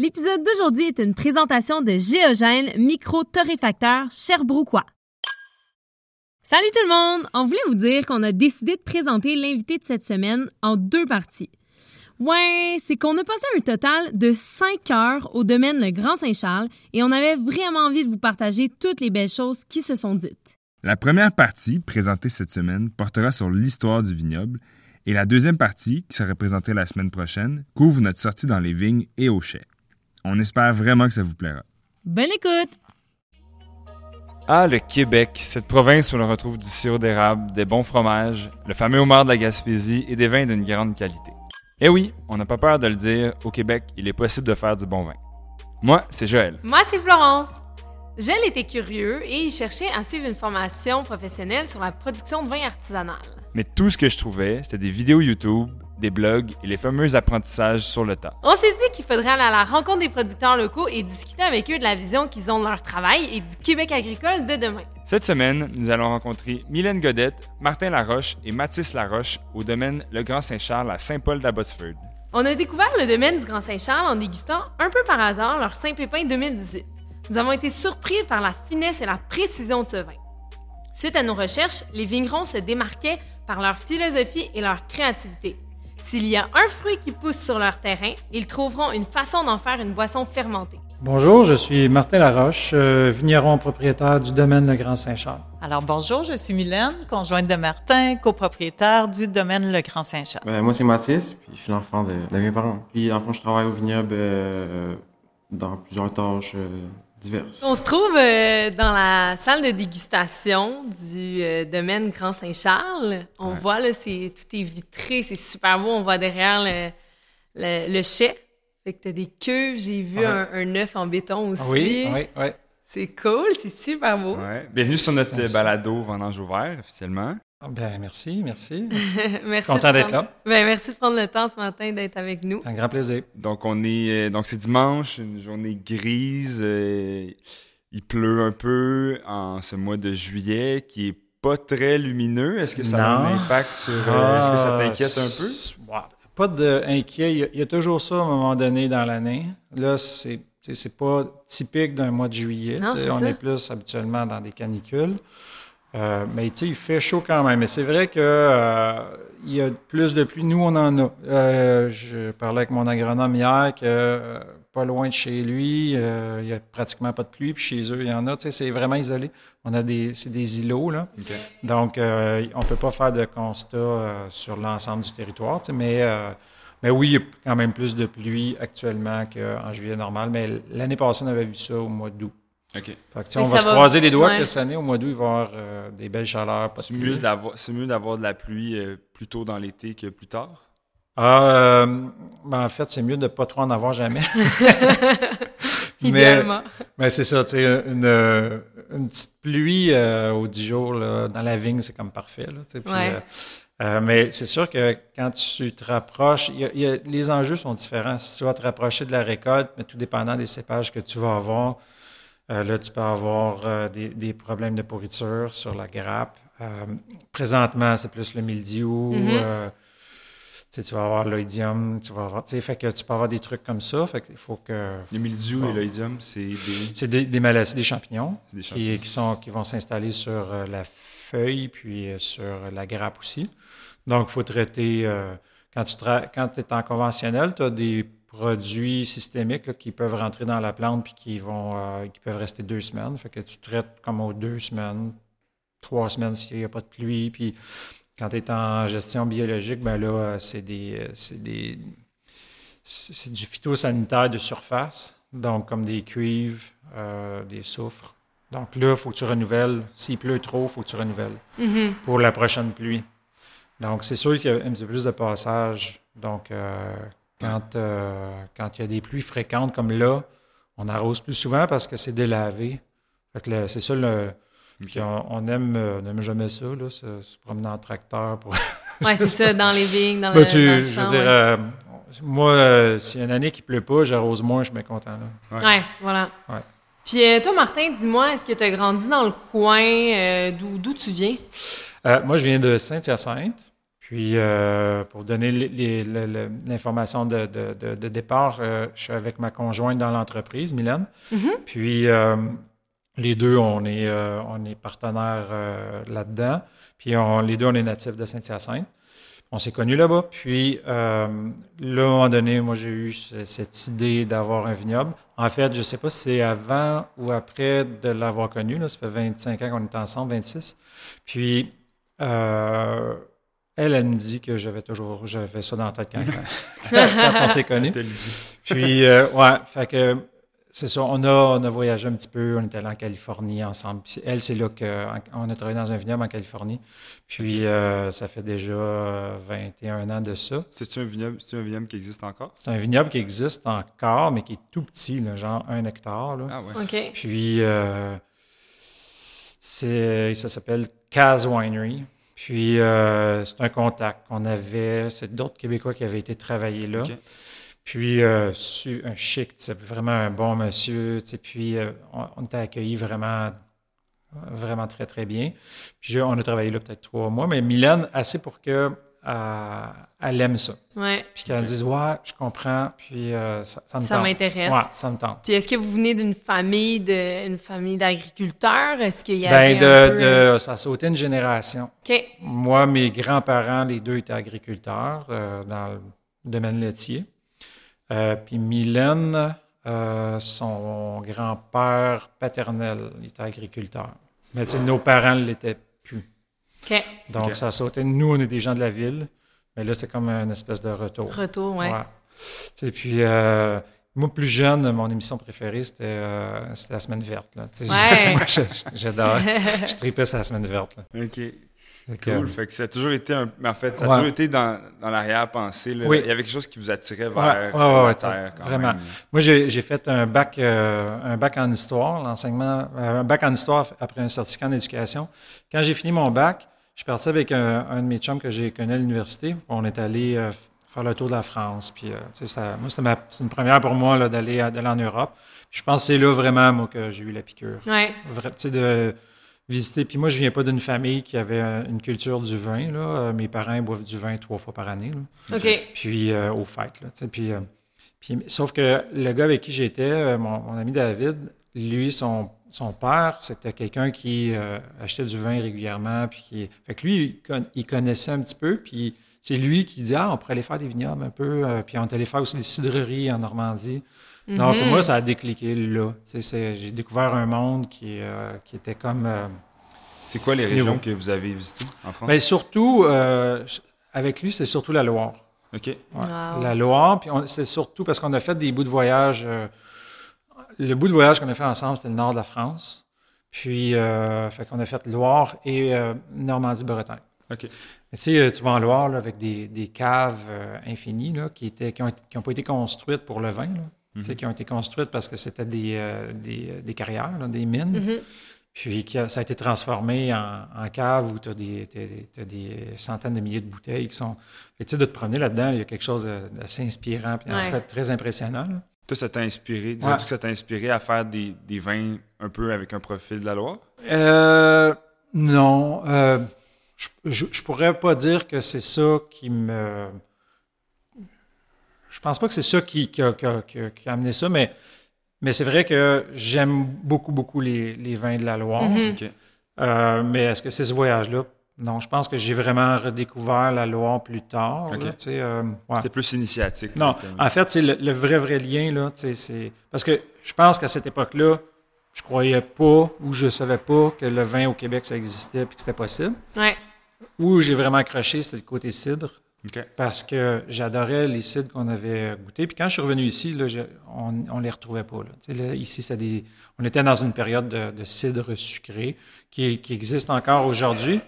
L'épisode d'aujourd'hui est une présentation de Géogène Micro-Torréfacteur Sherbrookeois. Salut tout le monde! On voulait vous dire qu'on a décidé de présenter l'invité de cette semaine en deux parties. Ouais, c'est qu'on a passé un total de cinq heures au domaine Le Grand Saint-Charles et on avait vraiment envie de vous partager toutes les belles choses qui se sont dites. La première partie, présentée cette semaine, portera sur l'histoire du vignoble et la deuxième partie, qui sera présentée la semaine prochaine, couvre notre sortie dans les vignes et au chais. On espère vraiment que ça vous plaira. Bonne écoute! Ah, le Québec, cette province où l'on retrouve du sirop d'érable, des bons fromages, le fameux homard de la Gaspésie et des vins d'une grande qualité. Eh oui, on n'a pas peur de le dire, au Québec, il est possible de faire du bon vin. Moi, c'est Joël. Moi, c'est Florence. Joël était curieux et il cherchait à suivre une formation professionnelle sur la production de vin artisanal. Mais tout ce que je trouvais, c'était des vidéos YouTube, des blogs et les fameux apprentissages sur le tas. On s'est dit qu'il faudrait aller à la rencontre des producteurs locaux et discuter avec eux de la vision qu'ils ont de leur travail et du Québec agricole de demain. Cette semaine, nous allons rencontrer Mylène Godette, Martin Laroche et Mathis Laroche au domaine Le Grand Saint-Charles à Saint-Paul d'Abbotsford. On a découvert le domaine du Grand Saint-Charles en dégustant un peu par hasard leur Saint-Pépin 2018. Nous avons été surpris par la finesse et la précision de ce vin. Suite à nos recherches, les vignerons se démarquaient par leur philosophie et leur créativité. S'il y a un fruit qui pousse sur leur terrain, ils trouveront une façon d'en faire une boisson fermentée. Bonjour, je suis Martin Laroche, euh, vigneron propriétaire du domaine Le Grand Saint-Charles. Alors bonjour, je suis Mylène, conjointe de Martin, copropriétaire du domaine Le Grand Saint-Charles. Ben, moi, c'est Mathis, puis je suis l'enfant de, de mes parents. Puis, en fond, je travaille au vignoble euh, dans plusieurs tâches euh, diverses. On se trouve euh, dans la salle de dégustation du euh, domaine Grand Saint-Charles. On voit, là, c'est, tout est vitré, c'est super beau. On voit derrière le, le, le chai. Fait que t'as des cuves, j'ai vu Ouais. un, un œuf en béton aussi. Oui, oui, oui. C'est cool, c'est super beau. Ouais. Bienvenue sur notre balado Vendange ouvert officiellement. Ben, merci, merci. merci Content de d'être prendre- là. Ben, merci de prendre le temps ce matin d'être avec nous. Un grand plaisir. Donc on est euh, donc c'est dimanche, une journée grise, euh, il pleut un peu en ce mois de juillet qui est pas très lumineux. Est-ce que ça a un impact sur euh, est-ce que ça t'inquiète un peu? Ah, Pas de inquiet. Il y, a, il y a toujours ça à un moment donné dans l'année. Là, c'est pas typique d'un mois de juillet. Non, on ça. est plus habituellement dans des canicules. Euh, mais tu sais, il fait chaud quand même. Mais c'est vrai que euh, il y a plus de pluie. Nous, on en a. Euh, je parlais avec mon agronome hier que pas loin de chez lui, il y a pratiquement pas de pluie. Puis chez eux, il y en a. Tu sais, c'est vraiment isolé. On a des, c'est des îlots là. Donc, on peut pas faire de constat sur l'ensemble du territoire, tu sais, mais, mais oui, il y a quand même plus de pluie actuellement qu'en juillet normal. Mais l'année passée, on avait vu ça au mois d'août. Ok. Fait que, tu sais, Mais on va se va- croiser les doigts ouais. que cette année, au mois d'août, il va y avoir euh, des belles chaleurs, C'est mieux d'avoir c'est mieux d'avoir de la pluie euh, plus tôt dans l'été que plus tard? Ah, euh, ben, en fait, c'est mieux de ne pas trop en avoir jamais. mais Idéalement. mais c'est ça, tu sais, une, une petite pluie euh, aux 10 jours là, dans la vigne, c'est comme parfait. Là, tu sais, puis, Ouais. euh, mais c'est sûr que quand tu te rapproches, il y a- il y a- les enjeux sont différents. Si tu vas te rapprocher de la récolte, mais tout dépendant des cépages que tu vas avoir, euh, là, tu peux avoir euh, des, des problèmes de pourriture sur la grappe. Euh, présentement, c'est plus le mildiou. Mhm. euh, tu vas avoir l'oïdium, tu vas avoir, fait que tu peux avoir des trucs comme ça. Fait qu'il faut que Le mildiou Bon. et l'oïdium, c'est des, c'est des, des maladies, des champignons, c'est des qui, champignons. qui sont, qui vont s'installer sur euh, la feuille puis euh, sur la grappe aussi. Donc, il faut traiter, euh, quand tu quand es en conventionnel, tu as des produits systémiques là, qui peuvent rentrer dans la plante puis qui, vont, euh, qui peuvent rester deux semaines. Fait que tu traites comme aux deux semaines, trois semaines s'il n'y a pas de pluie. Puis quand tu es en gestion biologique, ben là, euh, c'est des, euh, c'est des, c'est du phytosanitaire de surface, donc comme des cuivres, euh, des soufres. Donc là, il faut que tu renouvelles. S'il pleut trop, il faut que tu renouvelles Mhm. pour la prochaine pluie. Donc, c'est sûr qu'il y a un petit peu plus de passage. Donc, euh, quand, euh, quand il y a des pluies fréquentes comme là, on arrose plus souvent parce que c'est délavé. Fait que le- c'est ça le. Puis on, on aime, euh, on n'aime jamais ça, là, se, se promener en tracteur pour. Ouais, c'est ça, dans les vignes, dans Ben, le, tu- dans le je veux dire, ouais. euh, moi, euh, s'il y a une année qui pleut pas, j'arrose moins, je suis content. Là. Ouais, voilà. Ouais. Puis euh, toi, Martin, dis-moi, est-ce que tu as grandi dans le coin euh, d'où d'où tu viens? Euh, moi, je viens de Saint-Hyacinthe. Puis, euh, pour donner l'information de, de- de- de départ, euh, je suis avec ma conjointe dans l'entreprise, Mylène. Puis, euh, les deux, on est, on est partenaires là-dedans. Puis, on- les deux, on est natifs de Saint-Hyacinthe. On s'est connus là-bas. Puis, là, à un moment donné, moi, j'ai eu ce- cette idée d'avoir un vignoble. En fait, je ne sais pas si c'est avant ou après de l'avoir connu. Là. Ça fait 25 ans qu'on est ensemble, 26. Puis, euh, elle, elle me dit que j'avais toujours j'avais ça dans la tête quand, quand on s'est connus. Puis, euh, ouais, fait que c'est ça. On a, on a voyagé un petit peu. On est allé en Californie ensemble. Puis elle, c'est là qu'on a travaillé dans un vignoble en Californie. Puis, euh, ça fait déjà euh, 21 ans de ça. C'est-tu un vignoble, un vignoble qui existe encore? C'est un vignoble qui existe encore, mais qui est tout petit, là, genre un hectare. Là. Ah ouais. OK. Puis, euh, c'est, ça s'appelle Kaz Winery. Puis, euh, c'est un contact qu'on avait. C'est d'autres Québécois qui avaient été travailler là. Puis, euh, un chic, vraiment un bon monsieur. Puis, euh, on, on était accueillis vraiment, vraiment très, très bien. Puis, je- on a travaillé là peut-être trois mois. Mais Mylène, assez pour que elle aime ça. Ouais. Puis qu'elle dise, ouais, je comprends. Puis, euh, ça, ça me Ça tente. m'intéresse. Ouais, ça me tente. Puis est-ce que vous venez d'une famille de une famille d'agriculteurs? Est-ce qu'il y Ben, peu... de, de, ça a sauté une génération. OK. Moi, mes grands-parents, les deux étaient agriculteurs euh, dans le domaine laitier. Euh, puis Mylène, son grand-père paternel il était agriculteur. Mais nos parents ne l'étaient plus. Donc, Ok. ça a sauté. Nous, on est des gens de la ville, mais là, c'est comme une espèce de retour. Retour, ouais. Tu sais, puis, euh, moi, plus jeune, mon émission préférée, c'était euh, c'était La Semaine verte. Là. Ouais. moi, j'adore. je tripais sur La Semaine verte. Là. OK. Cool. Fait que ça a toujours été un. mais En fait, ça a Ouais. toujours été dans, dans l'arrière-pensée. là. Oui. Il y avait quelque chose qui vous attirait vers Ouais, ouais, la ouais, terre. quand vraiment. même. Moi, j'ai j'ai fait un bac, euh, un bac en histoire, l'enseignement, euh, un bac en histoire après un certificat en éducation. Quand j'ai fini mon bac, je suis parti avec un, un de mes chums que j'ai connu à l'université. On est allé euh, faire le tour de la France. Puis, euh, ça- moi, c'était une première pour moi d'aller en Europe. Puis je pense que c'est là vraiment, moi, que j'ai eu la piqûre. Ouais. Vra- tu sais, de visiter. Puis moi, je viens pas d'une famille qui avait une culture du vin. Là. Euh, Mes parents boivent du vin trois fois par année. là OK. puis euh, aux fêtes. Là, puis, euh, puis, sauf que le gars avec qui j'étais, mon, mon ami David, lui, son, son père, c'était quelqu'un qui euh, achetait du vin régulièrement. Puis qui, fait que lui, il, con- il connaissait un petit peu. Puis c'est lui qui dit Ah, on pourrait aller faire des vignobles un peu. euh, puis on est allé faire aussi des cidreries en Normandie. Donc, Mhm. moi, ça a décliqué là. J'ai découvert un monde qui, euh, qui était comme. euh, C'est quoi les régions que vous avez visitées en France? ben, surtout, euh, avec lui, c'est surtout la Loire. OK. Ouais. Wow. La Loire, puis on- c'est surtout parce qu'on a fait des bouts de voyage. Le bout de voyage qu'on a fait ensemble, c'était le nord de la France. Puis, euh, fait qu'on a fait Loire et euh, Normandie-Bretagne. OK. Mais Tu sais, euh, tu vas en Loire là, avec des, des caves euh, infinies là, qui étaient qui n'ont pas été construites pour le vin, là. Tu sais, qui ont été construites parce que c'était des, euh, des, des carrières, là, des mines. Mhm. Puis qui a- ça a été transformé en, en cave où tu as des, t'as des- centaines de milliers de bouteilles qui sont. Tu sais, de te promener là-dedans, il y a quelque chose d'assez inspirant, puis en Ouais. tout cas très impressionnant. là. Toi, ça t'a inspiré. Dirais-tu Ouais. que ça t'a inspiré à faire des, des vins un peu avec un profil de la Loire? Euh, non. euh, je, je, je pourrais pas dire que c'est ça qui me. Je pense pas que c'est ça qui, qui, a, qui a- qui a- amené ça, mais, mais c'est vrai que j'aime beaucoup, beaucoup les, les vins de la Loire. Mhm. Euh, mais est-ce que c'est ce voyage-là? Non, je pense que j'ai vraiment redécouvert la Loire plus tard. Ok. là, tu sais, euh, ouais. C'est plus initiatique. Non, comme- en fait, c'est le, le vrai, vrai lien, là, tu sais, c'est... Parce que je pense qu'à cette époque-là, je croyais pas ou je savais pas que le vin au Québec, ça existait puis que c'était possible. Ouais. Où j'ai vraiment accroché, c'était le côté cidre, OK. parce que j'adorais les cidres qu'on avait goûtés. Puis quand je suis revenu ici, là, je- on, on les retrouvait pas. Là. Ici, c'était des, on était dans une période de, de cidre sucré qui, qui existe encore aujourd'hui,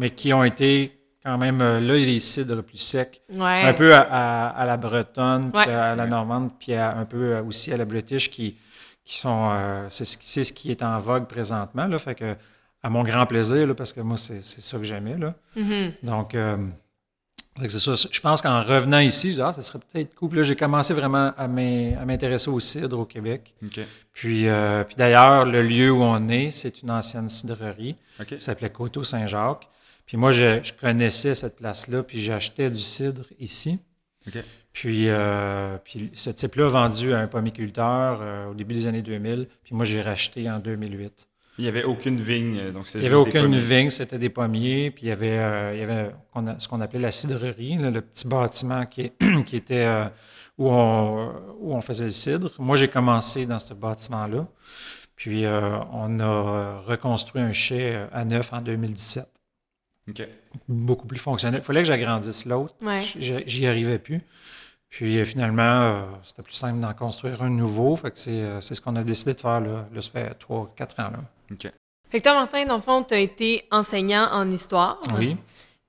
mais qui ont été quand même, euh, là, les cidres plus secs, Ouais. un peu à, à- à la bretonne, puis Ouais. à la normande, puis à- un peu à- aussi à la british, qui, qui sont, euh, c'est ce, qui- c'est ce qui est en vogue présentement. Là, fait que, à mon grand plaisir, là, parce que moi, c'est c'est ça que j'aimais. Là. Mhm. Donc, euh, c'est ça. Je pense qu'en revenant ici, je dis, ah, ça serait peut-être cool. Puis Là, j'ai commencé vraiment à m'in- à m'intéresser au cidre au Québec. Puis, euh, puis d'ailleurs, le lieu où on est, c'est une ancienne cidrerie OK. qui s'appelait Coteau Saint-Jacques. Puis moi, je, je connaissais cette place-là, puis j'achetais du cidre ici. Puis, euh, puis ce type-là vendu à un pommiculteur euh, au début des années 2000. Puis moi, j'ai racheté en 2008. Il n'y avait aucune vigne, euh, donc Il n'y avait aucune vigne, c'était des pommiers. Puis il y avait, euh, il y avait ce qu'on appelait la cidrerie, là, le petit bâtiment qui, est- qui était où, on, où on faisait le cidre. Moi, j'ai commencé dans ce bâtiment-là. Puis on a reconstruit un chai à neuf en 2017. Beaucoup plus fonctionnel. Il fallait que j'agrandisse l'autre. Ouais. J'y arrivais plus. Puis euh, finalement, euh, c'était plus simple d'en construire un nouveau. Fait que c'est euh, c'est ce qu'on a décidé de faire là. Là, ça fait 3-4 ans. Là. OK. Fait que toi, Martin, dans le fond, tu as été enseignant en histoire. Oui.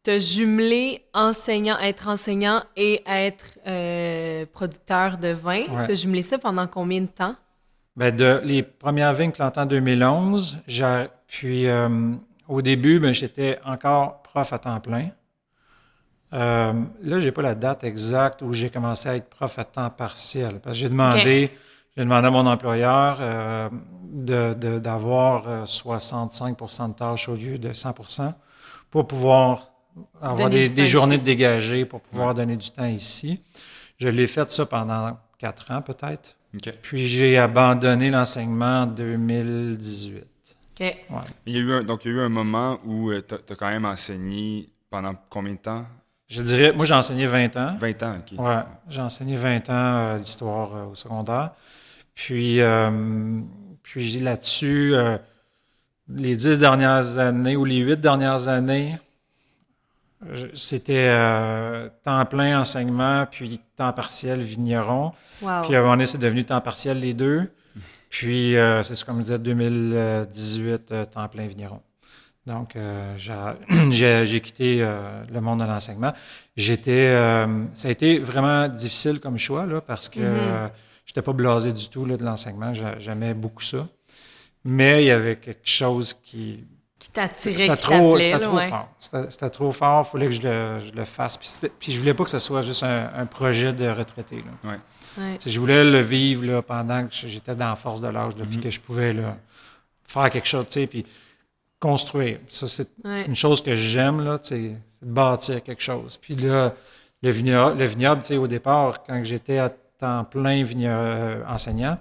Tu as jumelé enseignant, être enseignant et être euh, producteur de vin. Ouais. Tu as jumelé ça pendant combien de temps? Ben de, les premières vignes plantées en 2011, j'ai- puis euh, au début, ben, j'étais encore prof à temps plein. Euh, là, j'ai pas la date exacte où j'ai commencé à être prof à temps partiel. Parce que j'ai demandé, j'ai demandé à mon employeur euh, de- de- d'avoir euh, 65% de tâches au lieu de 100% pour pouvoir avoir Donner des, des journées ici. dégagées pour pouvoir donner du temps ici. Je l'ai fait ça pendant quatre ans peut-être. Puis j'ai abandonné l'enseignement en 2018. Il y a eu un, donc, il y a eu un moment où tu as, quand même enseigné pendant combien de temps? Je dirais, moi j'ai enseigné 20 ans. 20 ans, OK. Ouais, j'ai enseigné 20 ans euh, l'histoire euh, au secondaire. Puis, euh, puis j'ai là-dessus, euh, les 10 dernières années ou les 8 dernières années, c'était euh, temps plein enseignement, puis temps partiel vigneron. Wow. Puis à un moment donné, c'est devenu temps partiel les deux. Puis euh, c'est ce qu'on me disait 2018, euh, temps plein vigneron. Donc euh, j'ai- j'ai j'ai quitté euh, le monde de l'enseignement. J'étais, euh, ça a été vraiment difficile comme choix là parce que Mhm. euh, j'étais pas blasé du tout là, de l'enseignement. J'a- J'aimais beaucoup ça, mais il y avait quelque chose qui Qui t'attirait, c'était qui trop, là, trop ouais. fort. C'était c'était trop fort. Il fallait que je le, je le fasse. Puis, c'était- puis je voulais pas que ce soit juste un, un projet de retraité. Là. Ouais. Je voulais le vivre là, pendant que j'étais dans la force de l'âge, là, puis que je pouvais là, faire quelque chose, tu sais, puis construire. Ça, c'est Ouais. une chose que j'aime, là, tu sais, c'est de bâtir quelque chose. Puis là, le vignoble, le vignoble tu sais, au départ, quand j'étais à temps plein vigno- euh, enseignant,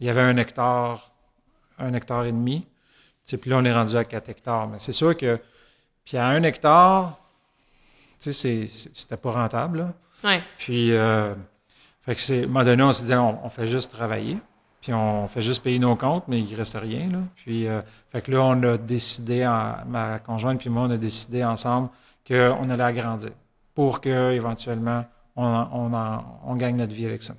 il y avait un hectare, un hectare et demi. Tu sais, puis là, on est rendu à 4 hectares. Mais c'est sûr que, puis à un hectare, tu sais, c'était pas rentable, là. Ouais. Puis, euh, fait que c'est, à un moment donné, on s'est dit, on, on fait juste travailler, puis on fait juste payer nos comptes, mais il reste rien, là. Puis, euh, fait que là, on a décidé, en- ma conjointe puis moi, on a décidé ensemble qu'on allait agrandir pour que éventuellement on, en- on, en- on gagne notre vie avec ça.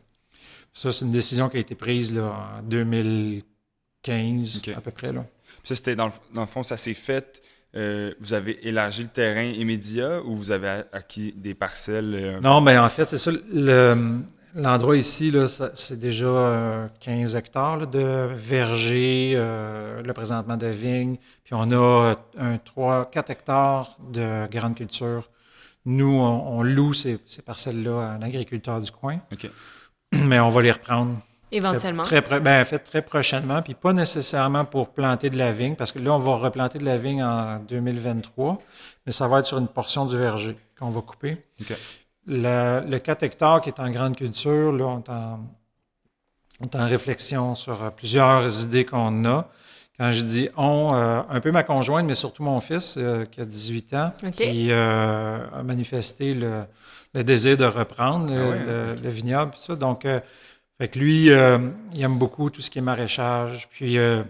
Ça, c'est une décision qui a été prise là, en 2015, Ok. à peu près, là. Puis ça, c'était dans, le- dans le fond, ça s'est fait. euh, vous avez élargi le terrain immédiat ou vous avez acquis des parcelles? euh, Non, mais en fait, c'est ça. le- L'endroit ici, c'est déjà euh, 15 hectares là, de verger, euh, le présentement de vignes. Puis on a euh, un 3, 4 hectares de grande culture. Nous, on, on loue ces, ces parcelles-là à un agriculteur du coin, OK. mais on va les reprendre Éventuellement. Très, très, ben, en fait, très prochainement, puis pas nécessairement pour planter de la vigne, parce que là, on va replanter de la vigne en 2023, mais ça va être sur une portion du verger qu'on va couper. OK. La- le 4 hectares qui est en grande culture, là, on est en, on est en réflexion sur euh, plusieurs idées qu'on a. Quand je dis on, euh, un peu ma conjointe, mais surtout mon fils, euh, qui a 18 ans, qui euh, a manifesté le, le désir de reprendre le, Ah ouais, le- le vignoble. Puis ça. Donc, euh, fait que lui, euh, il aime beaucoup tout ce qui est maraîchage. Puis euh,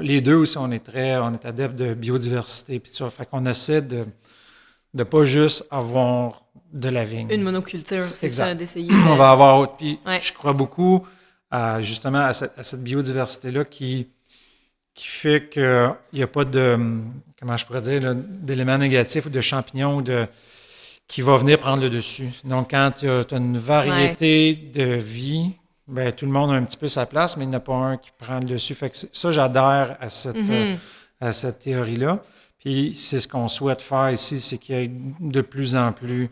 les deux aussi, on est très, on est adeptes de biodiversité. Puis tout ça. Fait qu'on essaie de de pas juste avoir de la vigne. Une monoculture, c'est ça, d'essayer. On va avoir autre. Puis Ouais. je crois beaucoup à, justement à cette, biodiversité-là qui, qui fait qu'il n'y a pas de, comment je pourrais dire, d'éléments négatifs ou de champignons ou de, qui va venir prendre le dessus. Donc, quand tu as, une variété de vie, ben, tout le monde a un petit peu sa place, mais il n'y en a pas un qui prend le dessus. Fait que c'est- ça, j'adhère à cette, euh, Mhm. à cette théorie-là. Puis c'est ce qu'on souhaite faire ici, c'est qu'il y ait de plus en plus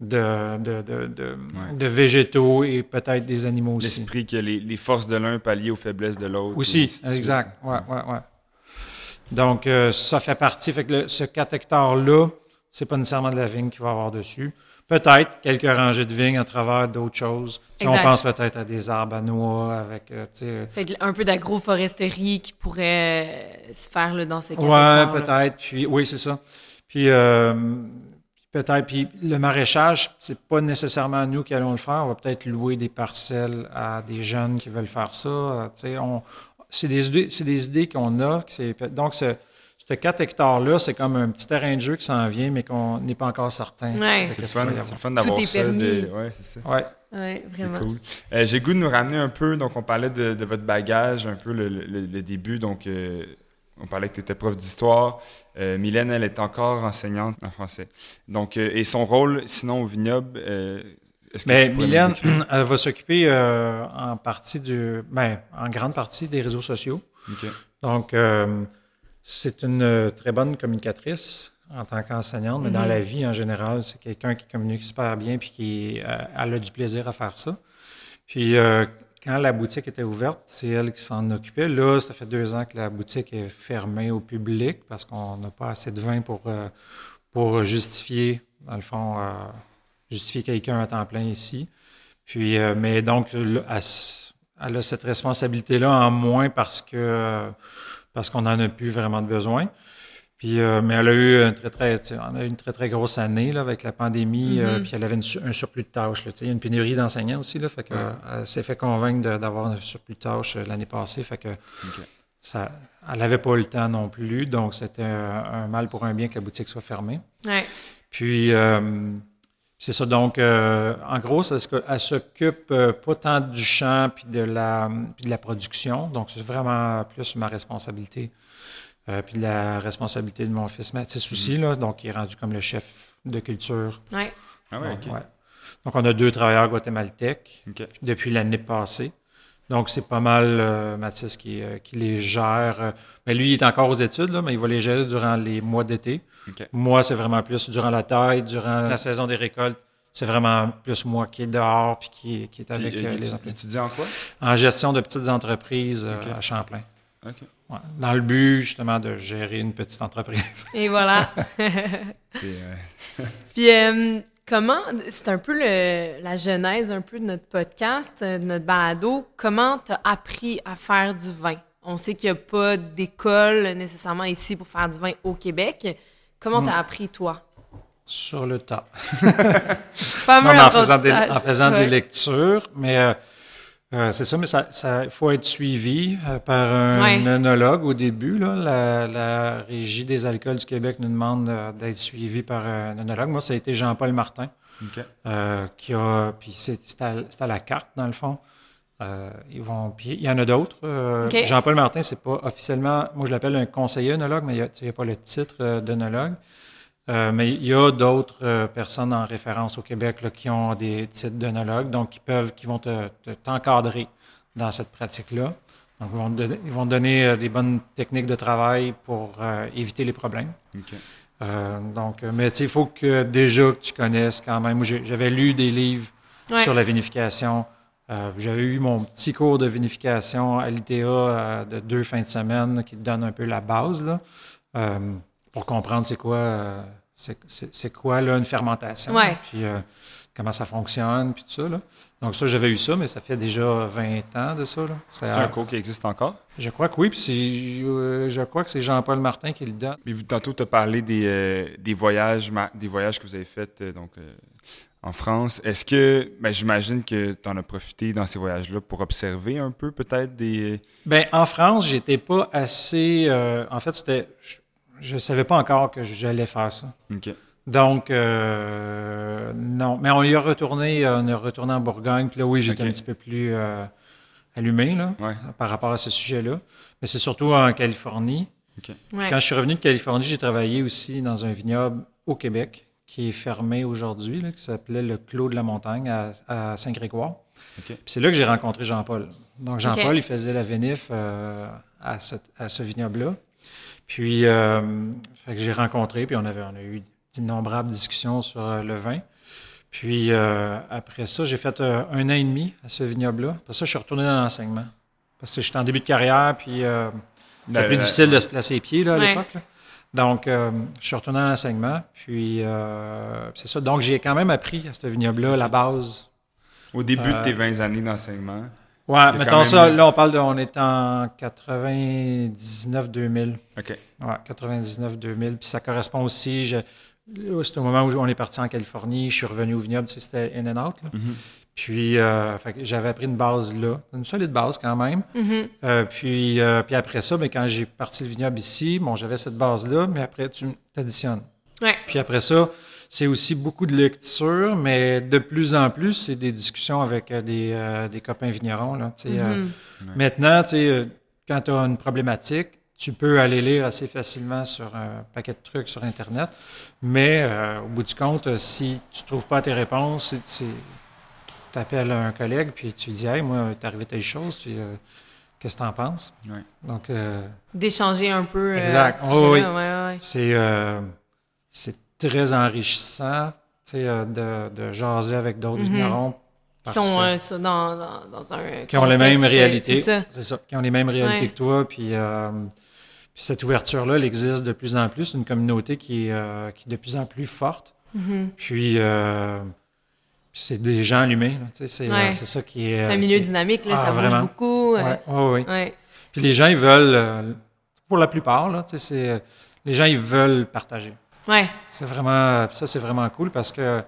de, de, de, de, Ouais. de végétaux et peut-être des animaux aussi. L'esprit que les, les forces de l'un pallient aux faiblesses de l'autre. Aussi, exact. Ouais, ouais, ouais. Donc, euh, ça fait partie. Fait que le- ce 4 hectares-là, c'est pas nécessairement de la vigne qu'il va y avoir dessus. Peut-être quelques rangées de vignes à travers d'autres choses. On pense peut-être à des arbres à noix avec, euh, Fait un peu d'agroforesterie qui pourrait euh, se faire là, dans ce Ouais, cas peut-être. Puis oui, c'est ça. Puis euh, peut-être. Puis le maraîchage, c'est pas nécessairement nous qui allons le faire. On va peut-être louer des parcelles à des jeunes qui veulent faire ça. Euh, tu sais, on, c'est des idées, c'est des idées qu'on a. que c'est- donc ce, ce 4 hectares là, c'est comme un petit terrain de jeu qui s'en vient, mais qu'on n'est pas encore certain. Ouais. C'est le fun, d'avoir est ça. permis. des- Ouais, c'est ça. Ouais. Ouais, C'est vraiment. cool. Euh, J'ai le goût de nous ramener un peu. Donc, on parlait de, de votre bagage, un peu le, le- le début. Donc, euh, on parlait que tu étais prof d'histoire. Euh, Mylène, elle est encore enseignante en français. Donc, euh, et son rôle, sinon, au vignoble, euh, est-ce que Mais tu pourrais nous Mylène, elle va s'occuper euh, en partie du, ben, en grande partie des réseaux sociaux. Donc, euh, c'est une euh, très bonne communicatrice en tant qu'enseignante, mais dans Mhm. la vie en général, c'est quelqu'un qui communique super bien puis qui euh, elle a du plaisir à faire ça. Puis, euh, quand la boutique était ouverte, c'est elle qui s'en occupait. Là, ça fait deux ans que la boutique est fermée au public parce qu'on n'a pas assez de vin pour, euh, pour justifier, dans le fond, justifier quelqu'un à temps plein ici. Puis, mais donc, elle, a cette responsabilité-là en moins parce que parce qu'on n'en a plus vraiment de besoin. Puis, euh, mais elle a eu un très, très, on a eu une très, très grosse année là, avec la pandémie. euh, Mhm. puis elle avait une un surplus de tâches. Là, tu sais, il y a une pénurie d'enseignants aussi. Là, fait que, Elle s'est fait convaincre d'avoir un surplus de tâches euh, l'année passée. Fait que ça, elle n'avait pas le temps non plus. Donc, c'était un, un mal pour un bien que la boutique soit fermée. Ouais. Puis, euh, c'est ça. Donc, euh, en gros, elle s'occupe euh, pas tant du champ puis de la, puis de la production. Donc, c'est vraiment plus ma responsabilité. Euh, puis de la responsabilité de mon fils Mathis aussi, là, donc il est rendu comme le chef de culture. Ouais. Ah ouais, Donc, ouais. Donc, on a deux travailleurs guatémaltèques depuis l'année passée. Donc, c'est pas mal euh, Mathis qui, euh, qui les gère. Mais lui, il est encore aux études, là, mais il va les gérer durant les mois d'été. Moi, c'est vraiment plus durant la taille, durant la saison des récoltes. C'est vraiment plus moi qui est dehors puis qui, qui est avec Puis, euh, les tu- employés. étudies en quoi? En gestion de petites entreprises euh, à Champlain. Ouais. Dans le but, justement, de gérer une petite entreprise. Et voilà. Euh, Puis, euh, comment, c'est un peu le- la genèse un peu de notre podcast, euh, de notre balado. Comment tu as appris à faire du vin? On sait qu'il n'y a pas d'école nécessairement ici pour faire du vin au Québec. Comment tu as appris, toi? Sur le tas. Pas Non, mais en faisant, des, en faisant Ouais. des lectures, mais euh, euh, c'est ça, mais ça, ça, il faut être suivi euh, par un Ouais. œnologue au début. Là. La, la Régie des alcools du Québec nous demande euh, d'être suivi par un œnologue. Moi, ça a été Jean-Paul Martin, ok. euh, qui a, puis c'est à, la carte, dans le fond. Euh, ils vont, puis il y en a d'autres. Euh, Ok. Jean-Paul Martin, c'est pas officiellement, moi je l'appelle un conseiller œnologue, mais il n'y a, pas le titre euh, d'œnologue. Euh, mais il y a d'autres euh, personnes en référence au Québec là, qui ont des titres d'œnologue, donc qui peuvent, qui vont te- te- t'encadrer dans cette pratique-là. Donc, ils vont, te donner- ils vont te donner euh, des bonnes techniques de travail pour euh, éviter les problèmes. Ok. Euh, donc, mais tu sais, il faut que déjà que tu connaisses quand même. J'avais lu des livres Ouais. sur la vinification. Euh, J'avais eu mon petit cours de vinification à l'ITA euh, de deux fins de semaine qui te donne un peu la base là, euh, pour comprendre c'est quoi, euh, c'est- quoi là, une fermentation, Ouais. puis euh, comment ça fonctionne, puis tout ça. Là. Donc ça, j'avais eu ça, mais ça fait déjà 20 ans de ça. Là. C'est un cours qui existe encore? je crois que oui, puis euh, je crois que c'est Jean-Paul Martin qui le donne. Mais vous, tantôt, tu as parlé des, euh, des, voyages, des voyages que vous avez faits euh, donc, euh, en France. Est-ce que, ben, j'imagine que tu en as profité dans ces voyages-là pour observer un peu peut-être des... Ben, en France, j'étais pas assez. euh, en fait, c'était. Je ne savais pas encore que j'allais faire ça. Ok. Donc, euh, non. Mais on y a retourné, on est retourné en Bourgogne. Puis là, oui, j'étais un petit peu plus euh, allumé là, Ouais. par rapport à ce sujet-là. Mais c'est surtout en Californie. Ouais. Quand je suis revenu de Californie, j'ai travaillé aussi dans un vignoble au Québec qui est fermé aujourd'hui, là, qui s'appelait le Clos de la Montagne à, à Saint-Grégoire. Ok. Puis c'est là que j'ai rencontré Jean-Paul. Donc Jean-Paul, il faisait la vinif euh, à, ce, à ce vignoble-là. Puis euh, fait que j'ai rencontré, puis on, avait, on a eu d'innombrables discussions sur euh, le vin. Puis euh, après ça, j'ai fait euh, un an et demi à ce vignoble-là. Après ça, je suis retourné dans l'enseignement. Parce que j'étais en début de carrière, puis euh, c'était La- plus la- difficile de se placer les pieds là, à Ouais. l'époque. là. Donc, euh, je suis retourné en enseignement. Puis, euh, c'est ça. Donc, j'ai quand même appris à ce vignoble-là, la base. Au début de tes 20 années d'enseignement. Ouais, mettons ça, là, on parle de, on est en 99-2000. OK. Ouais, 99-2000. Puis ça correspond aussi, je- là, c'est au moment où on est parti en Californie, je suis revenu au vignoble, tu sais, c'était in and out. là. Mhm. Puis, euh, j'avais appris une base là, une solide base quand même. Mhm. Euh, puis, euh, puis après ça, mais quand j'ai parti le vignoble ici, bon, j'avais cette base-là, mais après, tu t'additionnes. Ouais. Puis après ça, c'est aussi beaucoup de lecture, mais de plus en plus, c'est des discussions avec euh, des, euh, des copains vignerons. Là, tu sais, euh, Mhm. Maintenant, tu sais, euh, quand tu as une problématique, tu peux aller lire assez facilement sur un paquet de trucs sur Internet, mais euh, au bout du compte, euh, si tu trouves pas tes réponses, tu appelles un collègue, puis tu lui dis « Hey, moi, t'es arrivé telle chose, puis euh, qu'est-ce que t'en penses? Ouais. Donc, euh, D'échanger un peu. euh, Exact. à ce Oh, sujet-là. oui. Ouais, ouais, ouais. c'est euh, c'est très enrichissant euh, de, de jaser avec d'autres Mhm. vignerons. Qui sont euh, ça, dans, dans, dans un. qui ont les mêmes réalités. C'est ça. Qui ont les mêmes réalités Ouais. que toi. Puis, euh, puis cette ouverture-là, elle existe de plus en plus. C'est une communauté qui est, euh, qui est de plus en plus forte. Mhm. Puis, puis c'est des gens allumés. c'est, Ouais. ça qui est. C'est un milieu qui- dynamique, là, Ah, ça bouge vraiment. beaucoup. Ouais, ouais, ouais. ouais. Puis les gens, ils veulent, pour la plupart, là, les gens, ils veulent partager. Ouais. C'est vraiment, ça, c'est vraiment cool parce que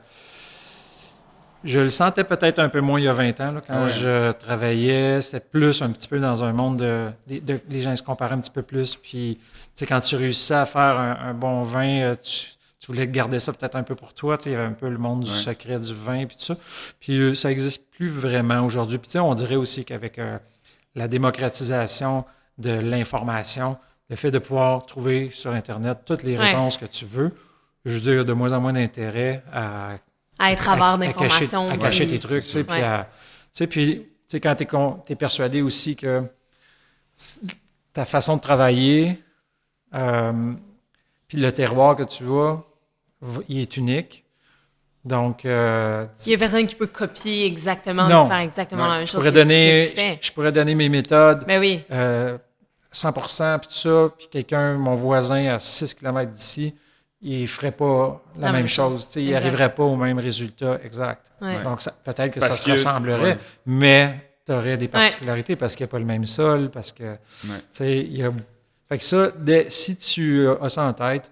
je le sentais peut-être un peu moins il y a 20 ans, là, quand ouais. je travaillais. C'était plus un petit peu dans un monde de, de- de- Les gens se comparaient un petit peu plus. Puis, tu sais, quand tu réussissais à faire un, un bon vin, euh, tu, tu voulais garder ça peut-être un peu pour toi. Tu sais, il y avait un peu le monde du Ouais. secret du vin, puis tout ça. Puis, euh, ça n'existe plus vraiment aujourd'hui. Puis, tu sais, on dirait aussi qu'avec euh, la démocratisation de l'information, le fait de pouvoir trouver sur Internet toutes les Ouais. réponses que tu veux, je veux dire, de moins en moins d'intérêt à À être avare à d'informations. à cacher tes trucs, tu sais, puis à- tu sais, puis, tu sais, quand tu es, persuadé aussi que ta façon de travailler, euh, puis le terroir que tu as, il est unique. Donc, euh, Il n'y a personne qui peut copier exactement, Non. faire exactement la même je chose pourrais que, donner, que tu fais. je, je pourrais donner mes méthodes Ben oui. euh, 100%, puis tout ça, puis quelqu'un, mon voisin à 6 km d'ici, il ferait pas la, même, même chose. chose. tu sais, Il n'arriverait pas au même résultat exact. Ouais. Donc, peut-être que Parce ça se que- ressemblerait, ouais. mais tu aurais des particularités parce qu'il n'y a pas le même sol, parce que, tu sais, il y a... Fait que ça, dès- si tu as ça en tête,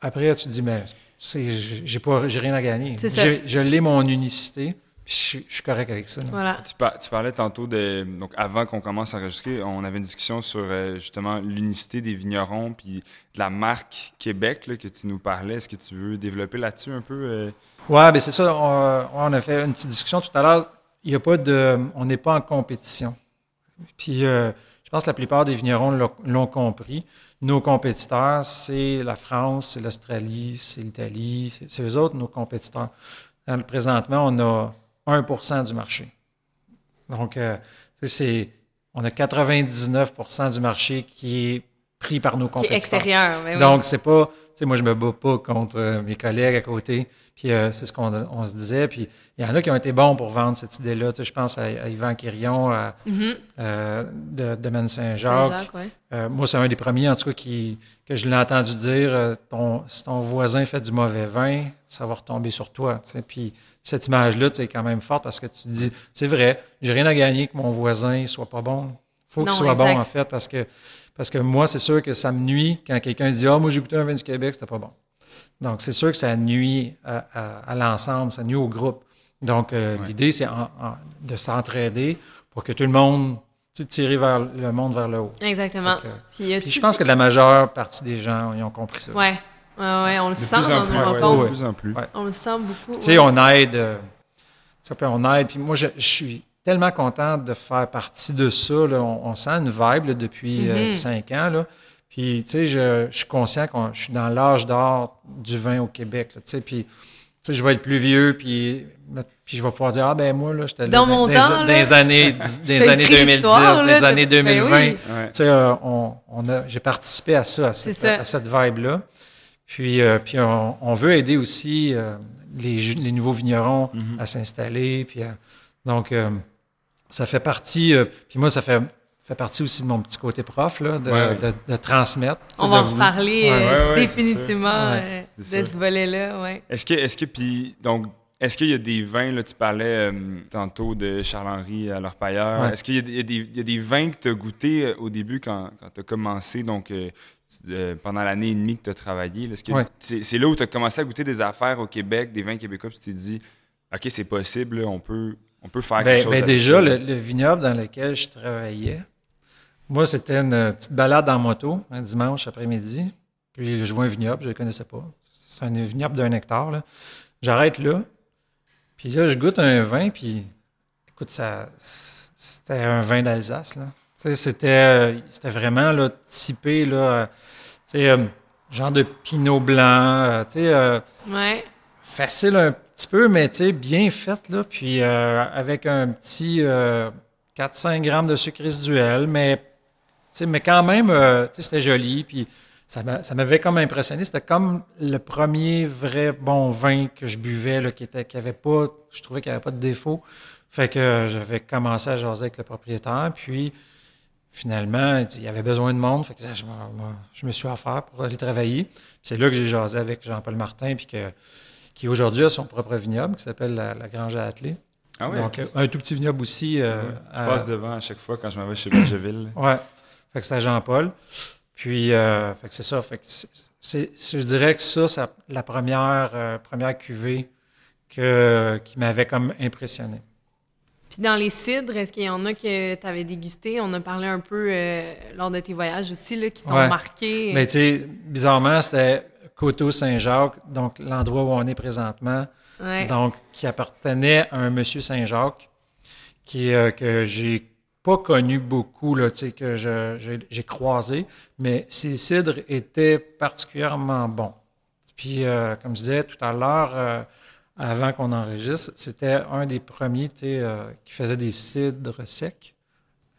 après, tu te dis, mais j'ai pas, j'ai rien à gagner. C'est ça. J'ai- Je l'ai mon unicité, je, suis- je suis correct avec ça. là. Voilà. Tu, par- tu parlais tantôt de. Donc, avant qu'on commence à enregistrer, on avait une discussion sur euh, justement l'unicité des vignerons puis de la marque Québec là, que tu nous parlais. Est-ce que tu veux développer là-dessus un peu? euh? Ouais, ben c'est ça. On, on a fait une petite discussion tout à l'heure. Il y a pas de, on n'est pas en compétition. Puis, euh, je pense que la plupart des vignerons l'ont- compris. Nos compétiteurs, c'est la France, c'est l'Australie, c'est l'Italie, c'est- eux autres nos compétiteurs. Le- présentement, on a 1 du marché. Donc, euh, c'est, on a 99% du marché qui est pris par nos Qui est compétiteurs. extérieur. ben oui. Donc, c'est pas. Sais, moi, je me bats pas contre euh, mes collègues à côté. Puis, euh, c'est ce qu'on on se disait. Puis, il y en a qui ont été bons pour vendre cette idée-là. Tu sais, je pense à, à Yvan Quirion, à, Mhm. euh, de Domaine Saint-Jacques. Saint-Jacques, ouais. Euh, moi, c'est un des premiers, en tout cas, qui, que je l'ai entendu dire ton, si ton voisin fait du mauvais vin, ça va retomber sur toi. tu sais. Puis, cette image-là, tu sais, est quand même forte parce que tu te dis, c'est vrai, j'ai rien à gagner que mon voisin soit pas bon. faut qu'il soit exact. bon, en fait, parce que, parce que moi, c'est sûr que ça me nuit quand quelqu'un dit, ah, moi, j'ai goûté un vin du Québec, c'était pas bon. Donc, c'est sûr que ça nuit à, à- à l'ensemble, ça nuit au groupe. Donc, euh, l'idée, c'est en- en- de s'entraider pour que tout le monde, tu sais, tirer vers le monde vers le haut. Exactement. Que- Puis, je pense que la majeure partie des gens, ils ont compris ça. Ouais. Ouais, ouais, on le De sent dans nos rencontres. de plus en plus. Ouais. On le sent beaucoup. Tu sais, ouais. on aide. euh, ça peut, on aide. Puis moi, je, je suis tellement content de faire partie de ça. là. On, on sent une vibe là, depuis euh, Mhm. cinq ans. Là. Puis, tu sais, je, je suis conscient que je suis dans l'âge d'or du vin au Québec. là, tu sais, puis, tu sais, je vais être plus vieux, puis, puis je vais pouvoir dire, ah ben moi, là, j'étais Dans mon des, temps, des là. années, des années écrit 2010, l'histoire, là, des années ben 2020. oui. Ouais. Tu sais, euh, on, on a, j'ai participé à ça, à cette, ça. à cette vibe-là. Puis, euh, puis on, on veut aider aussi euh, les, les nouveaux vignerons à s'installer. Puis, à- donc, euh, ça fait partie. euh, puis moi, ça fait fait partie aussi de mon petit côté prof, là, de, Ouais. de- de transmettre. On va de en reparler Ouais. euh, Ouais, ouais, c'est définitivement euh, de ça. ce volet-là. Ouais. Est-ce que, est-ce que, puis, donc, est-ce qu'il y a des vins, là, tu parlais euh, tantôt de Charles-Henri à l'Orpailleur, Ouais. est-ce qu'il y a, des- y y a vins que tu as goûtés euh, au début quand, quand tu as commencé, donc euh, euh, pendant l'année et demie que tu as travaillé? c'est, c'est là où tu as commencé à goûter des affaires au Québec, des vins québécois, puis tu t'es dit, OK, c'est possible, là, on peut, on peut faire Ben, quelque chose. ben avec déjà, ça. le, le vignoble dans lequel je travaillais, moi, c'était une euh, petite balade en moto un dimanche après-midi. Puis je vois un vignoble, je ne le connaissais pas. C'est un vignoble d'un hectare. là. J'arrête là. Puis là, je goûte un vin, puis écoute, ça, c'était un vin d'Alsace. là. Tu sais, C'était, euh, c'était vraiment là, typé, là, euh, tu sais, genre de pinot blanc, euh, tu sais, euh, Ouais. facile un petit peu, mais tu sais, bien faite, là. Puis euh, avec un petit euh, 4-5 grammes de sucre résiduel, mais, mais quand même, euh, c'était joli. Puis ça m'a- ça m'avait comme impressionné. C'était comme le premier vrai bon vin que je buvais, là, qui était, qui avait pas, je trouvais qu'il n'y avait pas de défaut. Fait que euh, j'avais commencé à jaser avec le propriétaire. Puis finalement, il y avait besoin de monde. Fait que je, me- suis offert pour aller travailler. C'est là que j'ai jasé avec Jean-Paul Martin, puis que, qui aujourd'hui a son propre vignoble, qui s'appelle la, la Grange à Attelé. Ah ouais, Donc, un tout petit vignoble aussi. euh, Ouais. Je à- passe devant à chaque fois quand je m'en vais chez Bergeville. Ouais. Fait que c'était Jean-Paul. Puis, euh, fait que c'est ça. Fait que c'est, c'est- je dirais que ça, c'est la première, euh, première cuvée que, qui m'avait comme impressionné. Puis dans les cidres, est-ce qu'il y en a que tu avais dégusté? On a parlé un peu euh, lors de tes voyages aussi, là, qui t'ont Ouais. marqué. Mais tu sais, bizarrement, c'était Coteau-Saint-Jacques, donc l'endroit où on est présentement, Ouais. donc qui appartenait à un monsieur Saint-Jacques qui, euh, que j'ai pas connu beaucoup, là, que j'ai croisé, mais ces cidres étaient particulièrement bons. Puis, euh, comme je disais tout à l'heure, euh, avant qu'on enregistre, c'était un des premiers euh, qui faisait des cidres secs.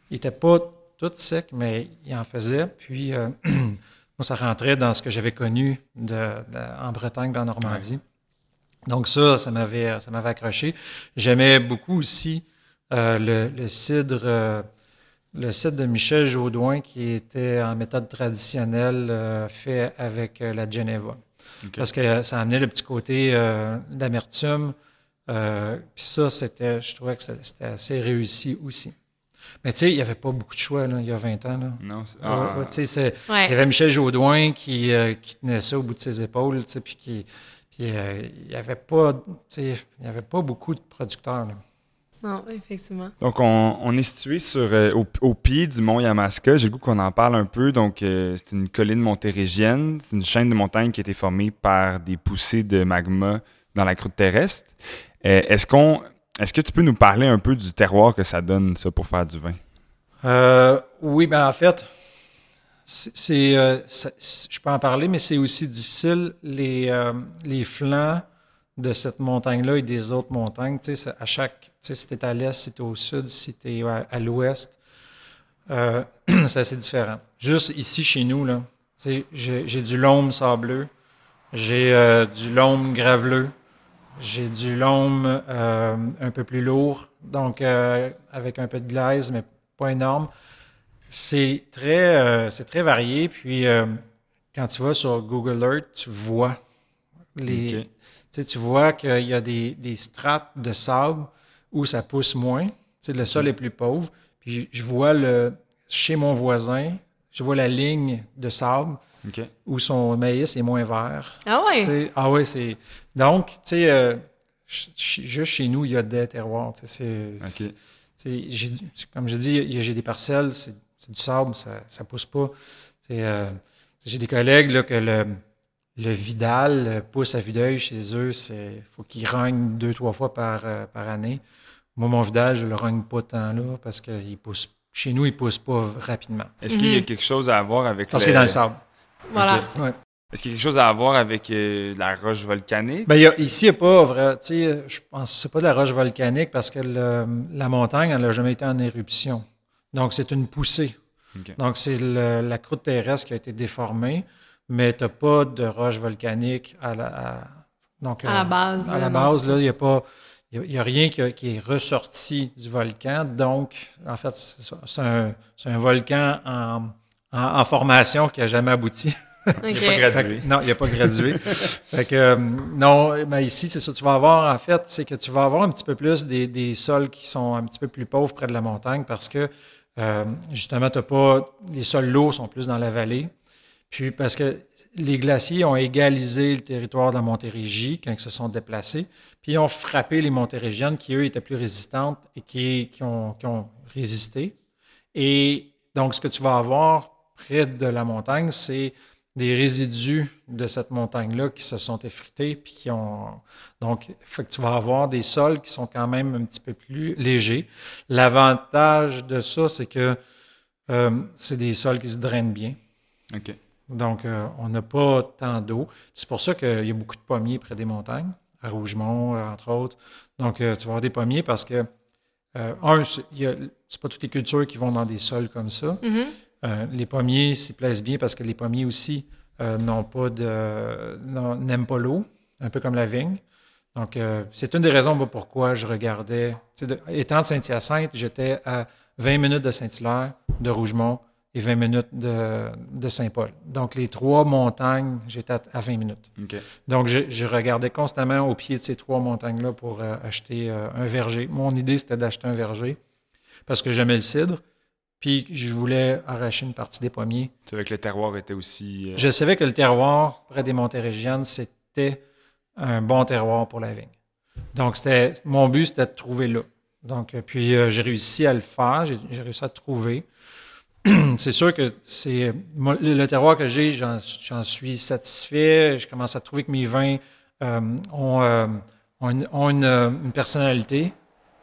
Il n'était pas tout sec, mais il en faisait. Puis, moi, ça rentrait dans ce que j'avais connu de, de- en Bretagne, en Normandie. Donc ça, ça m'avait, ça m'avait accroché. J'aimais beaucoup aussi euh, le, le cidre, euh, le cidre de Michel Jaudoin qui était en méthode traditionnelle euh, fait avec euh, la Geneva. Parce que ça amenait le petit côté euh, d'amertume. Euh, Puis ça, c'était, je trouvais que c'était assez réussi aussi. Mais tu sais, il n'y avait pas beaucoup de choix là, il y a 20 ans. Là. Non, Ouais, ah, ouais, tu sais, c'est- Ouais. il y avait Michel Jaudoin qui, euh, qui tenait ça au bout de ses épaules, tu sais, puis qui, puis, euh, il n'y avait pas, tu sais, il y avait pas beaucoup de producteurs. là. Non, effectivement. Donc, on, on est situé sur, euh, au, au pied du mont Yamaska. J'ai le goût qu'on en parle un peu. Donc, euh, c'est une colline montérégienne. C'est une chaîne de montagnes qui a été formée par des poussées de magma dans la croûte terrestre. Euh, est-ce qu'on, est-ce que tu peux nous parler un peu du terroir que ça donne, ça, pour faire du vin? Euh, oui, ben en fait, euh, c'est- je peux en parler, mais c'est aussi difficile les, euh, flancs de cette montagne-là et des autres montagnes. Tu à chaque, tu sais, si à l'est, si t'es au sud, si t'es à, à l'ouest, c'est assez différent. Juste ici chez nous là, j'ai, du loam sableux, j'ai du loam graveleux, j'ai du loam euh, un peu plus lourd, donc euh, avec un peu de glaise, mais pas énorme. C'est très, euh, c'est très varié. Puis euh, quand tu vas sur Google Earth, tu vois les, tu vois qu'il y a des, des strates de sable où ça pousse moins. Le sol est plus pauvre. Puis je je vois le chez mon voisin, je vois la ligne de sable où son maïs est moins vert. Ah ouais? C'est- Ah oui, c'est. Donc, tu sais, euh, juste chez nous, il y a des terroirs. c'est- c'est- comme je dis, j'ai des parcelles, c'est c'est du sable, ça ne pousse pas. C'est, euh, j'ai des collègues là, que le, le Vidal euh, pousse à Videuil chez eux, il faut qu'ils rognent deux, trois fois par, euh, par année. Moi, mon Vidal, je le rogne pas tant là parce que il pousse, chez nous, il ne pousse pas rapidement. Est-ce qu'il y a Mhm. quelque chose à voir avec Parce le- qu'il est dans le sable. Voilà. Ouais. Est-ce qu'il y a quelque chose à voir avec euh, la roche volcanique? Ben, il y a- ici, il n'y a pas vrai. Tu sais, je pense que c'est pas de la roche volcanique parce que le- la montagne, elle n'a jamais été en éruption. Donc, c'est une poussée. Donc, c'est la croûte terrestre qui a été déformée, mais tu n'as pas de roche volcanique à la, à- donc, À la euh, base, À là, la base, il n'y a pas. il n'y a, rien qui, a- qui est ressorti du volcan. Donc, en fait, c'est un, c'est un volcan en, en- en formation qui n'a jamais abouti. OK. Pas Fait gradué. que- non, il n'a pas gradué. fait que, euh, non, mais ici, c'est ça. Tu vas avoir, en fait, c'est que tu vas avoir un petit peu plus des, des sols qui sont un petit peu plus pauvres près de la montagne parce que, euh, justement, t'as pas, les sols lourds sont plus dans la vallée. Puis, parce que les glaciers ont égalisé le territoire de la Montérégie quand ils se sont déplacés. Puis, ils ont frappé les Montérégiennes qui, eux, étaient plus résistantes et qui, qui ont, qui ont résisté. Et donc, ce que tu vas avoir près de la montagne, c'est des résidus de cette montagne-là qui se sont effrités, puis qui ont... Donc, fait que tu vas avoir des sols qui sont quand même un petit peu plus légers. L'avantage de ça, c'est que euh, c'est des sols qui se drainent bien. OK. Donc, euh, on n'a pas tant d'eau. C'est pour ça qu'il y a beaucoup de pommiers près des montagnes, à Rougemont, euh, entre autres. Donc, euh, tu vas avoir des pommiers parce que, euh, un, c'est pas toutes les cultures qui vont dans des sols comme ça. Mhm. Euh, les pommiers s'y plaisent bien parce que les pommiers aussi euh, n'ont pas de, n'aiment pas l'eau, un peu comme la vigne. Donc, euh, c'est une des raisons pourquoi je regardais. de- étant de Saint-Hyacinthe, j'étais à 20 minutes de Saint-Hilaire, de Rougemont et 20 minutes de, de Saint-Paul. Donc, les trois montagnes, j'étais à, à 20 minutes. Donc, je, je regardais constamment au pied de ces trois montagnes-là pour euh, acheter euh, un verger. Mon idée, c'était d'acheter un verger parce que j'aimais le cidre. Puis, je voulais arracher une partie des pommiers. Tu savais que le terroir était aussi. euh, Je savais que le terroir près des Montérégiennes, c'était un bon terroir pour la vigne. Donc, c'était mon but, c'était de trouver là. Donc, euh, puis euh, j'ai réussi à le faire, j'ai réussi à trouver. c'est sûr que c'est le, le terroir que j'ai, j'en suis satisfait. Je commence à trouver que mes vins euh, ont, ont une, ont une, une personnalité.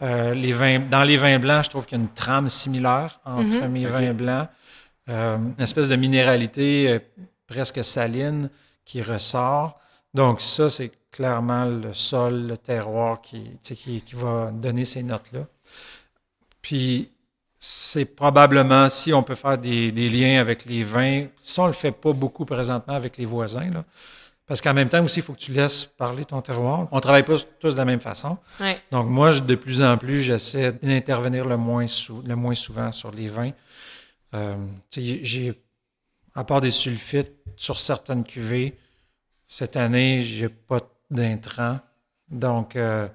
Euh, les vins, dans les vins blancs, je trouve qu'il y a une trame similaire entre Mhm. mes vins blancs. Euh, une espèce de minéralité euh, presque saline qui ressort. Donc, ça, c'est clairement le sol, le terroir qui, va donner ces notes-là. Puis, c'est probablement, si on peut faire des, des liens avec les vins, ça, on le fait pas beaucoup présentement avec les voisins, là. Parce qu'en même temps aussi, il faut que tu laisses parler ton terroir. On travaille pas tous de la même façon. Ouais. Donc, moi, je- de plus en plus, j'essaie d'intervenir le moins, sou- le moins souvent sur les vins. Euh, j'ai, à part des sulfites sur certaines cuvées, cette année, j'ai pas d'intrants. Donc, euh,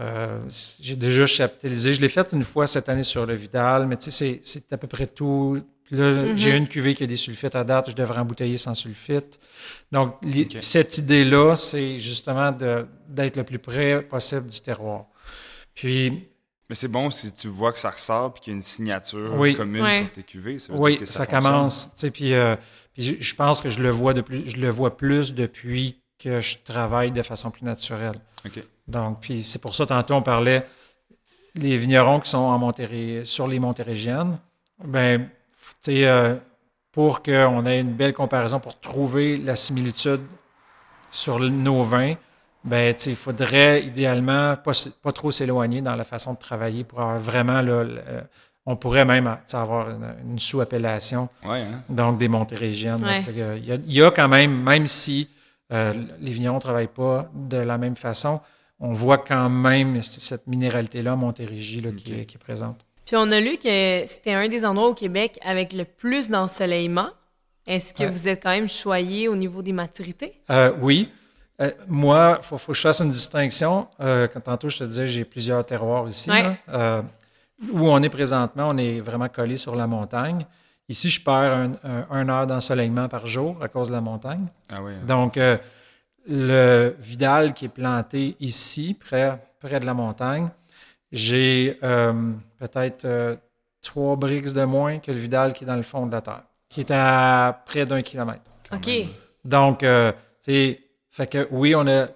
euh, j'ai déjà chaptalisé. Je l'ai fait une fois cette année sur le Vidal, mais tu sais, c'est, c'est à peu près tout. Puis Là, Mhm. j'ai une cuvée qui a des sulfites à date, je devrais embouteiller sans sulfite. Donc, cette idée-là, c'est justement d'être le plus près possible du terroir. Puis, Mais c'est bon si tu vois que ça ressort puis qu'il y a une signature Oui. commune Ouais. sur tes cuvées. Ça veut oui, dire que ça, commence. Puis, euh, puis je, pense que je le vois de plus, je le vois plus depuis que je travaille de façon plus naturelle. OK. Donc, puis c'est pour ça, tantôt, on parlait les vignerons qui sont en Montérégie, sur les Montérégiennes. Ben, euh, pour qu'on ait une belle comparaison, pour trouver la similitude sur nos vins, ben, il faudrait idéalement pas, pas trop s'éloigner dans la façon de travailler pour avoir vraiment, là, le- euh, on pourrait même avoir une, une sous-appellation Ouais, hein? donc des Montérégiennes. Ouais. Il, y a, il y a quand même, même si euh, les vignerons ne travaillent pas de la même façon, on voit quand même cette minéralité-là, Montérégie, là, qui, Ok. est, qui est présente. Puis on a lu que c'était un des endroits au Québec avec le plus d'ensoleillement. Est-ce que Ouais. vous êtes quand même choyé au niveau des maturités? Euh, oui. Euh, moi, il faut, faut que je fasse une distinction. Euh, quand tantôt, je te disais, j'ai plusieurs terroirs ici. Ouais. là. Euh, où on est présentement, on est vraiment collé sur la montagne. Ici, je perds un, un- un heure d'ensoleillement par jour à cause de la montagne. Ah oui. hein. Donc, euh, le Vidal qui est planté ici, près, près de la montagne, j'ai euh, peut-être euh, trois briques de moins que le Vidal qui est dans le fond de la terre, qui est à près d'un kilomètre. OK. même. Donc, euh, tu sais, fait que oui, on a,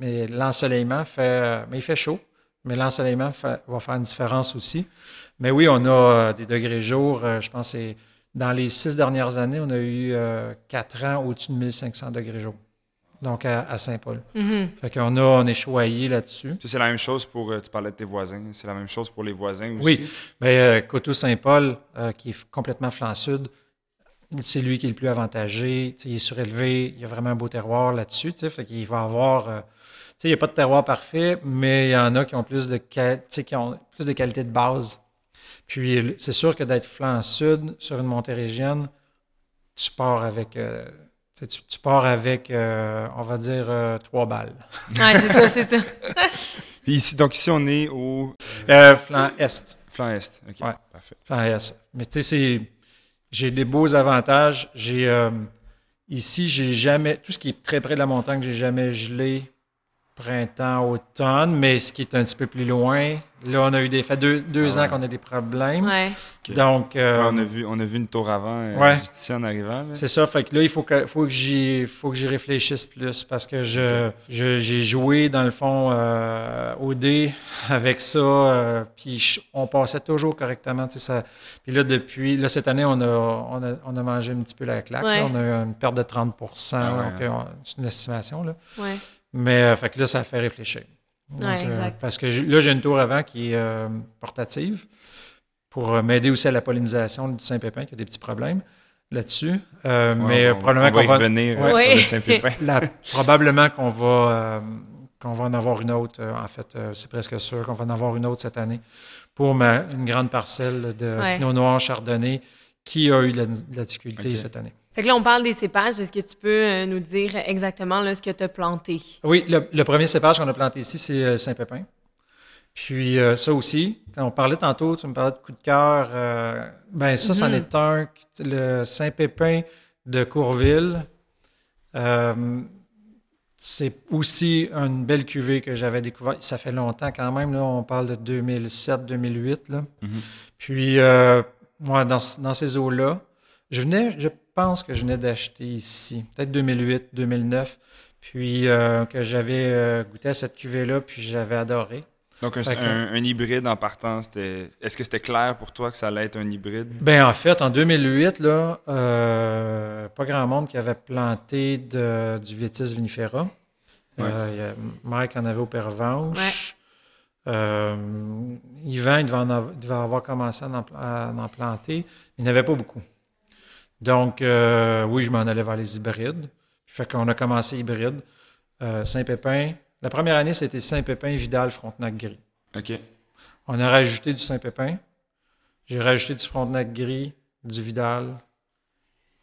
mais l'ensoleillement fait, mais il fait chaud, mais l'ensoleillement va faire une différence aussi. Mais oui, on a euh, des degrés jour, euh, je pense que c'est dans les six dernières années, on a eu euh, quatre ans au-dessus de 1500 degrés jour. Donc, à, à Saint-Paul. Mhm. Fait qu'on a, on est choyé là-dessus. C'est la même chose pour. euh, tu parlais de tes voisins. C'est la même chose pour les voisins aussi. Oui. Mais euh, Coteau-Saint-Paul, euh, qui est complètement flanc sud, c'est lui qui est le plus avantagé. Tu sais, il est surélevé. Il y a vraiment un beau terroir là-dessus. tu sais, Fait qu'il va avoir. euh, sais, il n'y a pas de terroir parfait, mais il y en a qui ont plus de, qua- tu sais, qui ont plus de qualité de base. Puis c'est sûr que d'être flanc sud sur une montérégienne, tu pars avec, euh, tu, pars avec, euh, on va dire, euh, trois balles. Ouais, c'est ça, c'est ça. Puis ici, donc ici, on est au Euh, flanc est. flanc est. OK, Ouais. parfait. Flanc est. Mais tu sais, c'est- j'ai des beaux avantages. J'ai euh, ici, j'ai jamais tout ce qui est très près de la montagne, j'ai jamais gelé printemps, automne, mais ce qui est un petit peu plus loin, là, on a eu des fait deux, deux Ah ans qu'on a des problèmes. Ouais. Donc, euh, Ouais, on, a vu, on a vu une tour avant, euh, Ouais. juste ici en arrivant. c'est ça. Fait que là, il faut que, faut que j'y, faut que j'y réfléchisse plus parce que je, je- j'ai joué dans le fond euh, au dé avec ça. euh, puis on passait toujours correctement. Ça, puis là, depuis, là cette année, on a, on a, on a mangé un petit peu la claque. Ouais. là. on a eu une perte de 30 Ah ouais, donc, hein. euh, c'est une estimation là. Mais euh, fait que là, ça fait réfléchir. Donc, Ouais, euh, exact. parce que là, j'ai une tour avant qui est euh, portative pour m'aider aussi à la pollinisation du Saint-Pépin, qui a des petits problèmes là-dessus. Euh, Ouais, mais on- probablement on va qu'on y va, revenir Ouais. sur le. Saint-Pépin. probablement qu'on va, euh, qu'on va en avoir une autre. euh, en fait, euh, c'est presque sûr qu'on va en avoir une autre cette année pour ma- une grande parcelle de Ouais. Pinot Noir Chardonnay qui a eu de la, de la difficulté cette année. Fait que là, on parle des cépages. Est-ce que tu peux euh, nous dire exactement là, ce que tu as planté? Oui, le, le premier cépage qu'on a planté ici, c'est euh, Saint-Pépin. Puis euh, ça aussi, quand on parlait tantôt, tu me parlais de coup de cœur, euh, ben ça, c'en Mhm. est un. Le Saint-Pépin de Courville, euh, c'est aussi une belle cuvée que j'avais découverte. Ça fait longtemps quand même, là, on parle de 2007-2008. là. Mhm. Puis, euh, moi, dans, dans ces eaux-là, je venais, je pense que je venais d'acheter ici, peut-être 2008, 2009, puis euh, que j'avais euh, goûté à cette cuvée-là, puis j'avais adoré. Donc, un, que- un- un hybride en partant, c'était. Est-ce que c'était clair pour toi que ça allait être un hybride? Ben en fait, en 2008, là, euh, pas grand monde qui avait planté de- du Vitis vinifera. Ouais. Euh, Mike en avait au Pervenche. Euh, Yvan, il devait, en avoir, il devait avoir commencé à en, à en planter. Il n'avait pas beaucoup. Donc, euh, oui, je m'en allais vers les hybrides. Fait qu'on a commencé hybride. Euh, Saint-Pépin. La première année, c'était Saint-Pépin, Vidal, Frontenac, Gris. OK. On a rajouté du Saint-Pépin. J'ai rajouté du Frontenac gris, du Vidal.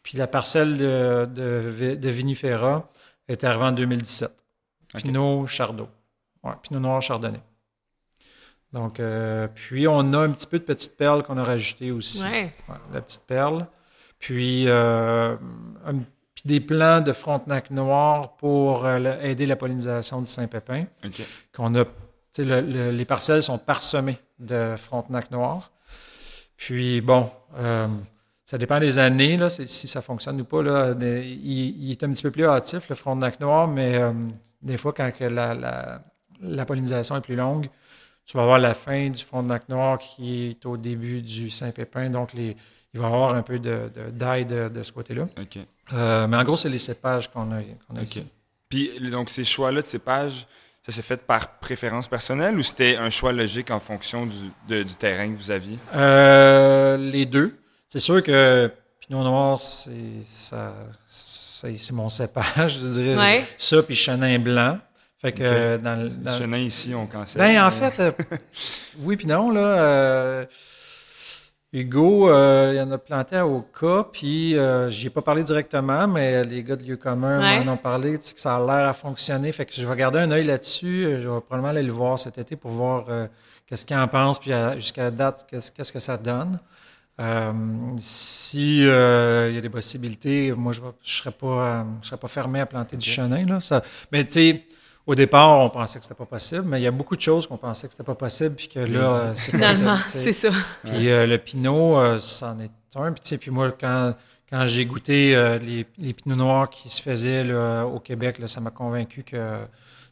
Puis la parcelle de, de, de Vinifera est arrivée en 2017. Ok. Pinot Chardot. Ouais, Pinot Noir Chardonnay. Donc, euh, puis on a un petit peu de petite perle qu'on a rajouté aussi. Ouais. Ouais, la petite perle. Puis, euh, un- puis des plants de Frontenac noir pour euh, aider la pollinisation du Saint-Pépin OK. qu'on a, tu sais, le- le- les parcelles sont parsemées de Frontenac noir. Puis bon, euh, ça dépend des années, là, si ça fonctionne ou pas. Là, Des- il, il est un petit peu plus hâtif, le Frontenac noir, mais des fois, quand la- la pollinisation est plus longue, tu vas avoir la fin du Frontenac noir qui est au début du Saint-Pépin. Donc, les, il va y avoir un peu de, de, d'ail de, de ce côté-là. OK. Euh, mais en gros, c'est les cépages qu'on a, OK. ici. Puis, donc, ces choix-là de cépages, ça s'est fait par préférence personnelle ou c'était un choix logique en fonction du, de- du terrain que vous aviez? Euh, les deux. C'est sûr que Pinot Noir, c'est ça, c'est c'est mon cépage, je dirais. Ouais. Ça, puis Chenin blanc. Fait que euh, dans, le- dans- Chenin ici, on cancelle. Ben, en fait, euh, oui puis non, là. Hugo, euh, il en a planté à Oka, puis euh, j'y ai pas parlé directement, mais les gars de lieu commun Ouais. m'en ont parlé, tu sais, que ça a l'air à fonctionner. Fait que je vais garder un œil là-dessus. Euh, Je vais probablement aller le voir cet été pour voir euh, qu'est-ce qu'il en pense, puis jusqu'à date, qu'est-ce qu'est-ce que ça donne. Euh, si euh, il y a des possibilités, moi je ne serais pas euh, je serais pas fermé à planter du chenin là. Ça, mais tu sais, au départ on pensait que c'était pas possible, mais il y a beaucoup de choses qu'on pensait que c'était pas possible puis que là c'est Finalement, c'est ça. Puis euh, le pinot, euh, c'en est un. Puis, tu sais, puis moi, quand, quand j'ai goûté euh, les, les pinots noirs qui se faisaient là, au Québec, là, ça m'a convaincu que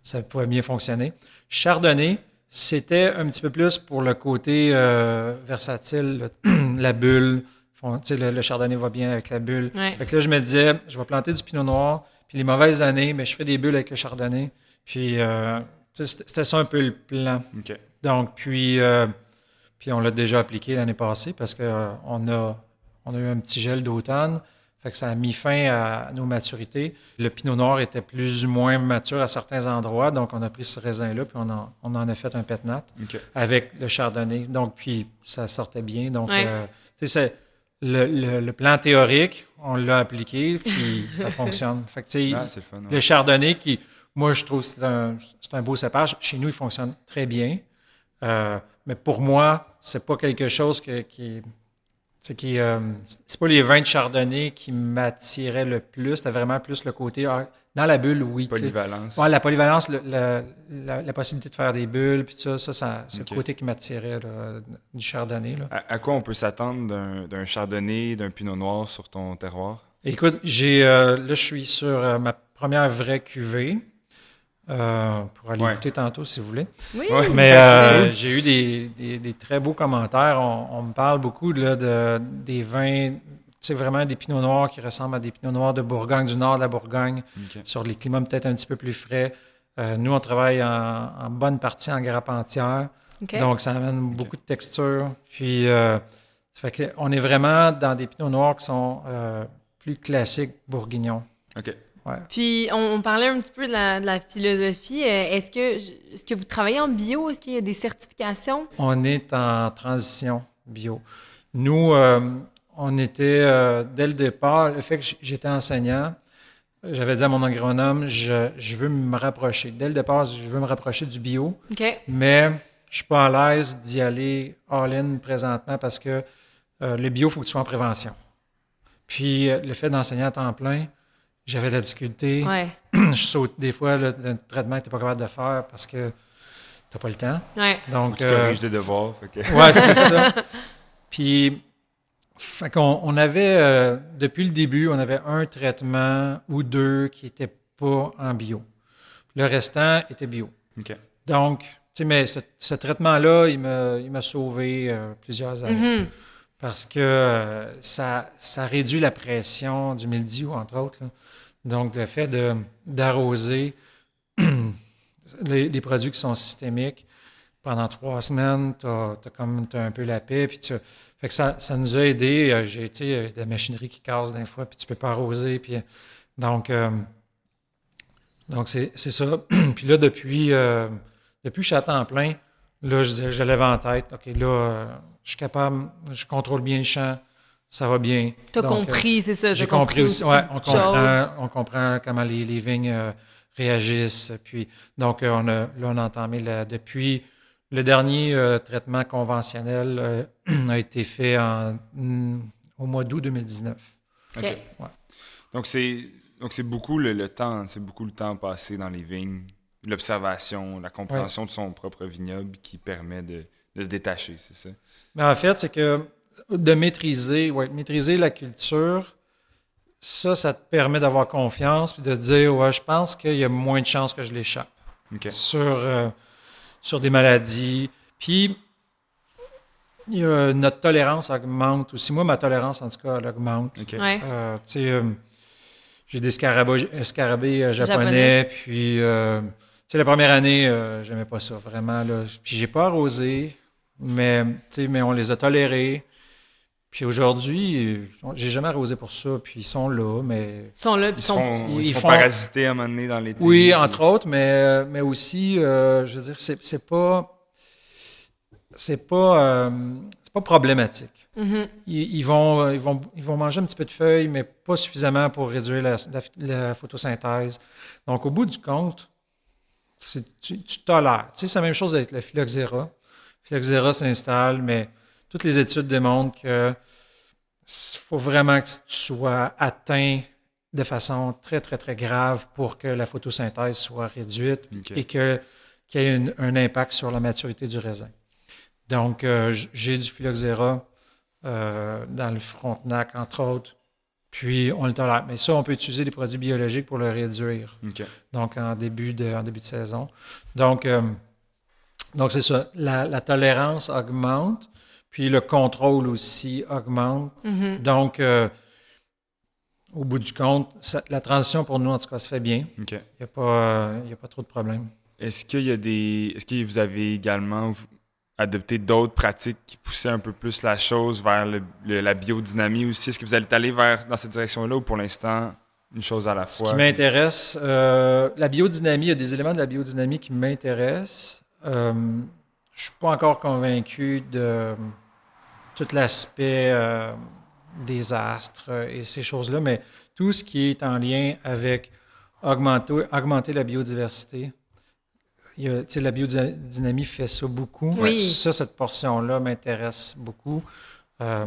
ça pouvait bien fonctionner. Chardonnay, c'était un petit peu plus pour le côté euh, versatile, le- la bulle. Fon- tu sais, le, le chardonnay va bien avec la bulle. Ouais. Fait que là, je me disais, je vais planter du pinot noir, puis les mauvaises années, mais je ferai des bulles avec le chardonnay. Puis, euh, c'était ça un peu le plan. Donc, puis, euh, puis on l'a déjà appliqué l'année passée parce qu'on a, on a eu un petit gel d'automne. Fait que ça a mis fin à nos maturités. Le pinot noir était plus ou moins mature à certains endroits, donc on a pris ce raisin-là, puis on en, on en a fait un pétnat avec le chardonnay. Donc, puis ça sortait bien. Donc, Ouais. euh, tu sais, c'est le, le- le plan théorique, on l'a appliqué, puis ça fonctionne. Fait que, tu sais, Ah, fun. ouais. le chardonnay, qui, moi, je trouve que c'est un, un beau cépage. Chez nous, il fonctionne très bien. Euh, mais pour moi, c'est pas quelque chose que- qui. C'est qui, euh, c'est pas les vins de chardonnay qui m'attiraient le plus. C'était vraiment plus le côté. ah, dans la bulle, oui. Polyvalence. Ouais, la polyvalence, le- le- la, la possibilité de faire des bulles, puis ça, ça, ça c'est le côté qui m'attirait du chardonnay. Là. À, à quoi on peut s'attendre d'un, d'un chardonnay, d'un pinot noir sur ton terroir? Écoute, j'ai euh, là, je suis sur euh, ma première vraie cuvée. Euh, pour aller Ouais. goûter tantôt si vous voulez. Oui. Mais euh, j'ai eu des, des- des très beaux commentaires. On, on me parle beaucoup là, de, des vins, tu sais, vraiment des pinots noirs qui ressemblent à des pinots noirs de Bourgogne, du nord de la Bourgogne, sur les climats peut-être un petit peu plus frais. Euh, nous, on travaille en, en bonne partie en grappe entière. OK. Donc, ça amène beaucoup de texture. Puis, euh, ça fait on est vraiment dans des pinots noirs qui sont euh, plus classiques bourguignons. OK. Ouais. Puis, on, on parlait un petit peu de la, de la philosophie. Euh, Est-ce que, que vous travaillez en bio? Est-ce qu'il y a des certifications? On est en transition bio. Nous, euh, on était, euh, dès le départ, le fait que j'étais enseignant, j'avais dit à mon agronome, je, je veux me rapprocher. Dès le départ, je veux me rapprocher du bio. OK. Mais je suis pas à l'aise d'y aller all-in présentement parce que euh, le bio, il faut que tu sois en prévention. Puis le fait d'enseigner à temps plein, j'avais de la difficulté. Ouais. je saute des fois le, le traitement que tu n'es pas capable de faire parce que tu n'as pas le temps. Ouais. Donc, Tu euh, corriges des devoirs. fait que- Ouais, c'est ça. Puis, fait qu'on on avait, euh, depuis le début, on avait un traitement ou deux qui n'étaient pas en bio. Le restant était bio. Donc, tu sais, mais ce, ce traitement-là, il m'a, il m'a sauvé euh, plusieurs années. Mhm. Parce que euh, ça, ça réduit la pression du mildiou, entre autres. là. Donc, le fait d'arroser les, produits qui sont systémiques pendant trois semaines, tu as, comme t'as un peu la paix. Puis tu, fait que ça, ça nous a aidés. Euh, J'ai sais, euh, de la machinerie qui casse des fois, puis tu peux pas arroser. Puis, donc, euh, donc c'est, c'est ça. puis là, depuis, euh, depuis que je suis à temps plein, là, je, je lève en tête. OK, là, je suis capable, je contrôle bien le champ, ça va bien. T'as Donc, euh, compris, c'est ça. j'ai compris aussi. Ouais, on, comprend, on comprend comment les, les vignes euh, réagissent. Puis, donc, euh, on a, là, on a entamé la- depuis le dernier euh, traitement conventionnel euh, a été fait en, mm, au mois d'août 2019. OK. Ouais. Donc, c'est donc c'est beaucoup le, le temps, c'est beaucoup le temps passé dans les vignes, l'observation, la compréhension de son propre vignoble qui permet de, de se détacher, c'est ça? Mais en fait, c'est que de maîtriser, ouais, maîtriser la culture, ça, ça te permet d'avoir confiance puis de dire, ouais, je pense qu'il y a moins de chances que je l'échappe. Sur, euh, sur des maladies. Puis, il y a- notre tolérance augmente aussi. Moi, ma tolérance, en tout cas, elle augmente. OK. Ouais. Euh, tu sais, euh, j'ai des scarabées, scarabées japonais, Japonais. puis, euh, tu sais, la première année, euh, j'aimais pas ça, vraiment. Là. Puis, j'ai pas arrosé, mais, tu sais, mais on les a tolérés. Puis aujourd'hui, j'ai jamais arrosé pour ça, puis ils sont là, mais Ils sont là, puis Ils sont... ils ils font parasiter à un moment donné dans l'été. Oui, entre autres, mais, mais aussi, euh, je veux dire, c'est c'est pas. C'est pas, euh, c'est pas problématique. Mhm. Ils, ils vont, ils, vont, ils vont manger un petit peu de feuilles, mais pas suffisamment pour réduire la, la- la photosynthèse. Donc, au bout du compte, tu, tu tolères. Tu sais, c'est la même chose avec le phylloxéra. Le phylloxéra s'installe, mais toutes les études démontrent que faut vraiment que tu sois atteint de façon très, très, très grave pour que la photosynthèse soit réduite et que- qu'il y ait une- un impact sur la maturité du raisin. Donc, euh, j'ai du phylloxéra euh, dans le frontenac, entre autres, puis on le tolère. Mais ça, on peut utiliser des produits biologiques pour le réduire donc en début de, en début de saison. Donc, euh, donc c'est ça. La, la tolérance augmente, puis le contrôle aussi augmente. Mhm. Donc, euh, au bout du compte, ça- la transition pour nous, en tout cas, se fait bien. Il n'y a, pas, euh, il y a pas trop de problèmes. Est-ce qu'il y a des. Est-ce que vous avez également. adopté d'autres pratiques qui poussaient un peu plus la chose vers le- le- la biodynamie aussi? Est-ce que vous allez aller vers dans cette direction-là ou pour l'instant, une chose à la Ce fois? qui m'intéresse, euh, la biodynamie, il y a des éléments de la biodynamie qui m'intéressent. Euh, je suis pas encore convaincu de tout l'aspect euh, des astres et ces choses-là, mais tout ce qui est en lien avec augmenter, augmenter la biodiversité. Il y a, tu sais, la biodynamie fait ça beaucoup. Oui. Ça, cette portion-là m'intéresse beaucoup. Euh,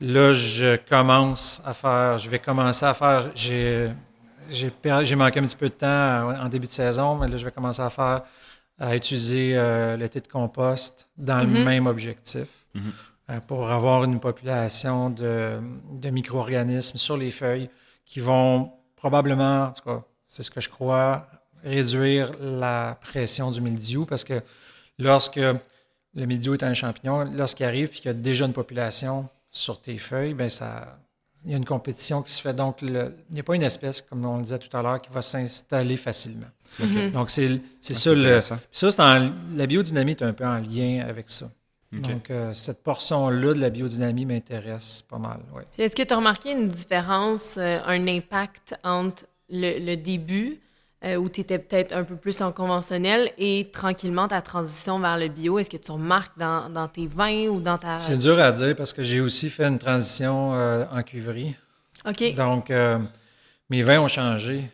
Là, je commence à faire, je vais commencer à faire, j'ai, manqué un petit peu de temps en début de saison, mais là, je vais commencer à faire, à utiliser euh, le thé de compost dans le même objectif Mhm. euh, pour avoir une population de, de micro-organismes sur les feuilles qui vont probablement, en tout cas, c'est ce que je crois, réduire la pression du mildiou parce que lorsque le mildiou est un champignon, lorsqu'il arrive et qu'il y a déjà une population sur tes feuilles, ben ça, il y a une compétition qui se fait. Donc, le- il n'y a pas une espèce, comme on le disait tout à l'heure, qui va s'installer facilement. Donc, c'est c'est Ah, ça le. Ça, c'est en- la biodynamie est un peu en lien avec ça. Donc, euh, cette portion-là de la biodynamie m'intéresse pas mal. Ouais. Est-ce que tu as remarqué une différence, euh, un impact entre le, le début, euh, où tu étais peut-être un peu plus en conventionnel, et tranquillement ta transition vers le bio? Est-ce que tu remarques dans, dans tes vins ou dans ta... C'est dur à dire parce que j'ai aussi fait une transition euh, en cuverie. OK. Donc, euh, mes vins ont changé.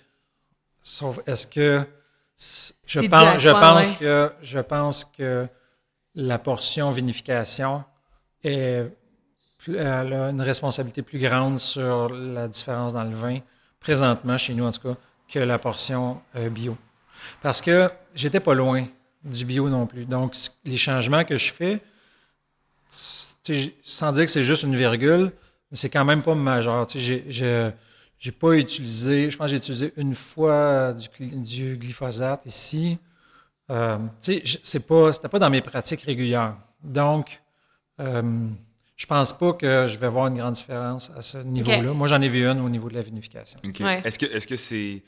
Sauf, est-ce que je pense, à je quoi, pense ouais? que je pense que la portion vinification a une responsabilité plus grande sur la différence dans le vin présentement chez nous en tout cas que la portion euh, bio. Parce que j'étais pas loin du bio non plus. Donc les changements que je fais, sans dire que c'est juste une virgule, mais c'est quand même pas majeur. J'ai- j'ai- pas utilisé, je pense que j'ai utilisé une fois du, du glyphosate ici. Euh, tu sais, je- c'est pas, c'était pas dans mes pratiques régulières. Donc, euh, je pense pas que je vais voir une grande différence à ce niveau-là. Moi, j'en ai vu une au niveau de la vinification. Ouais. Est-ce que est-ce que c'est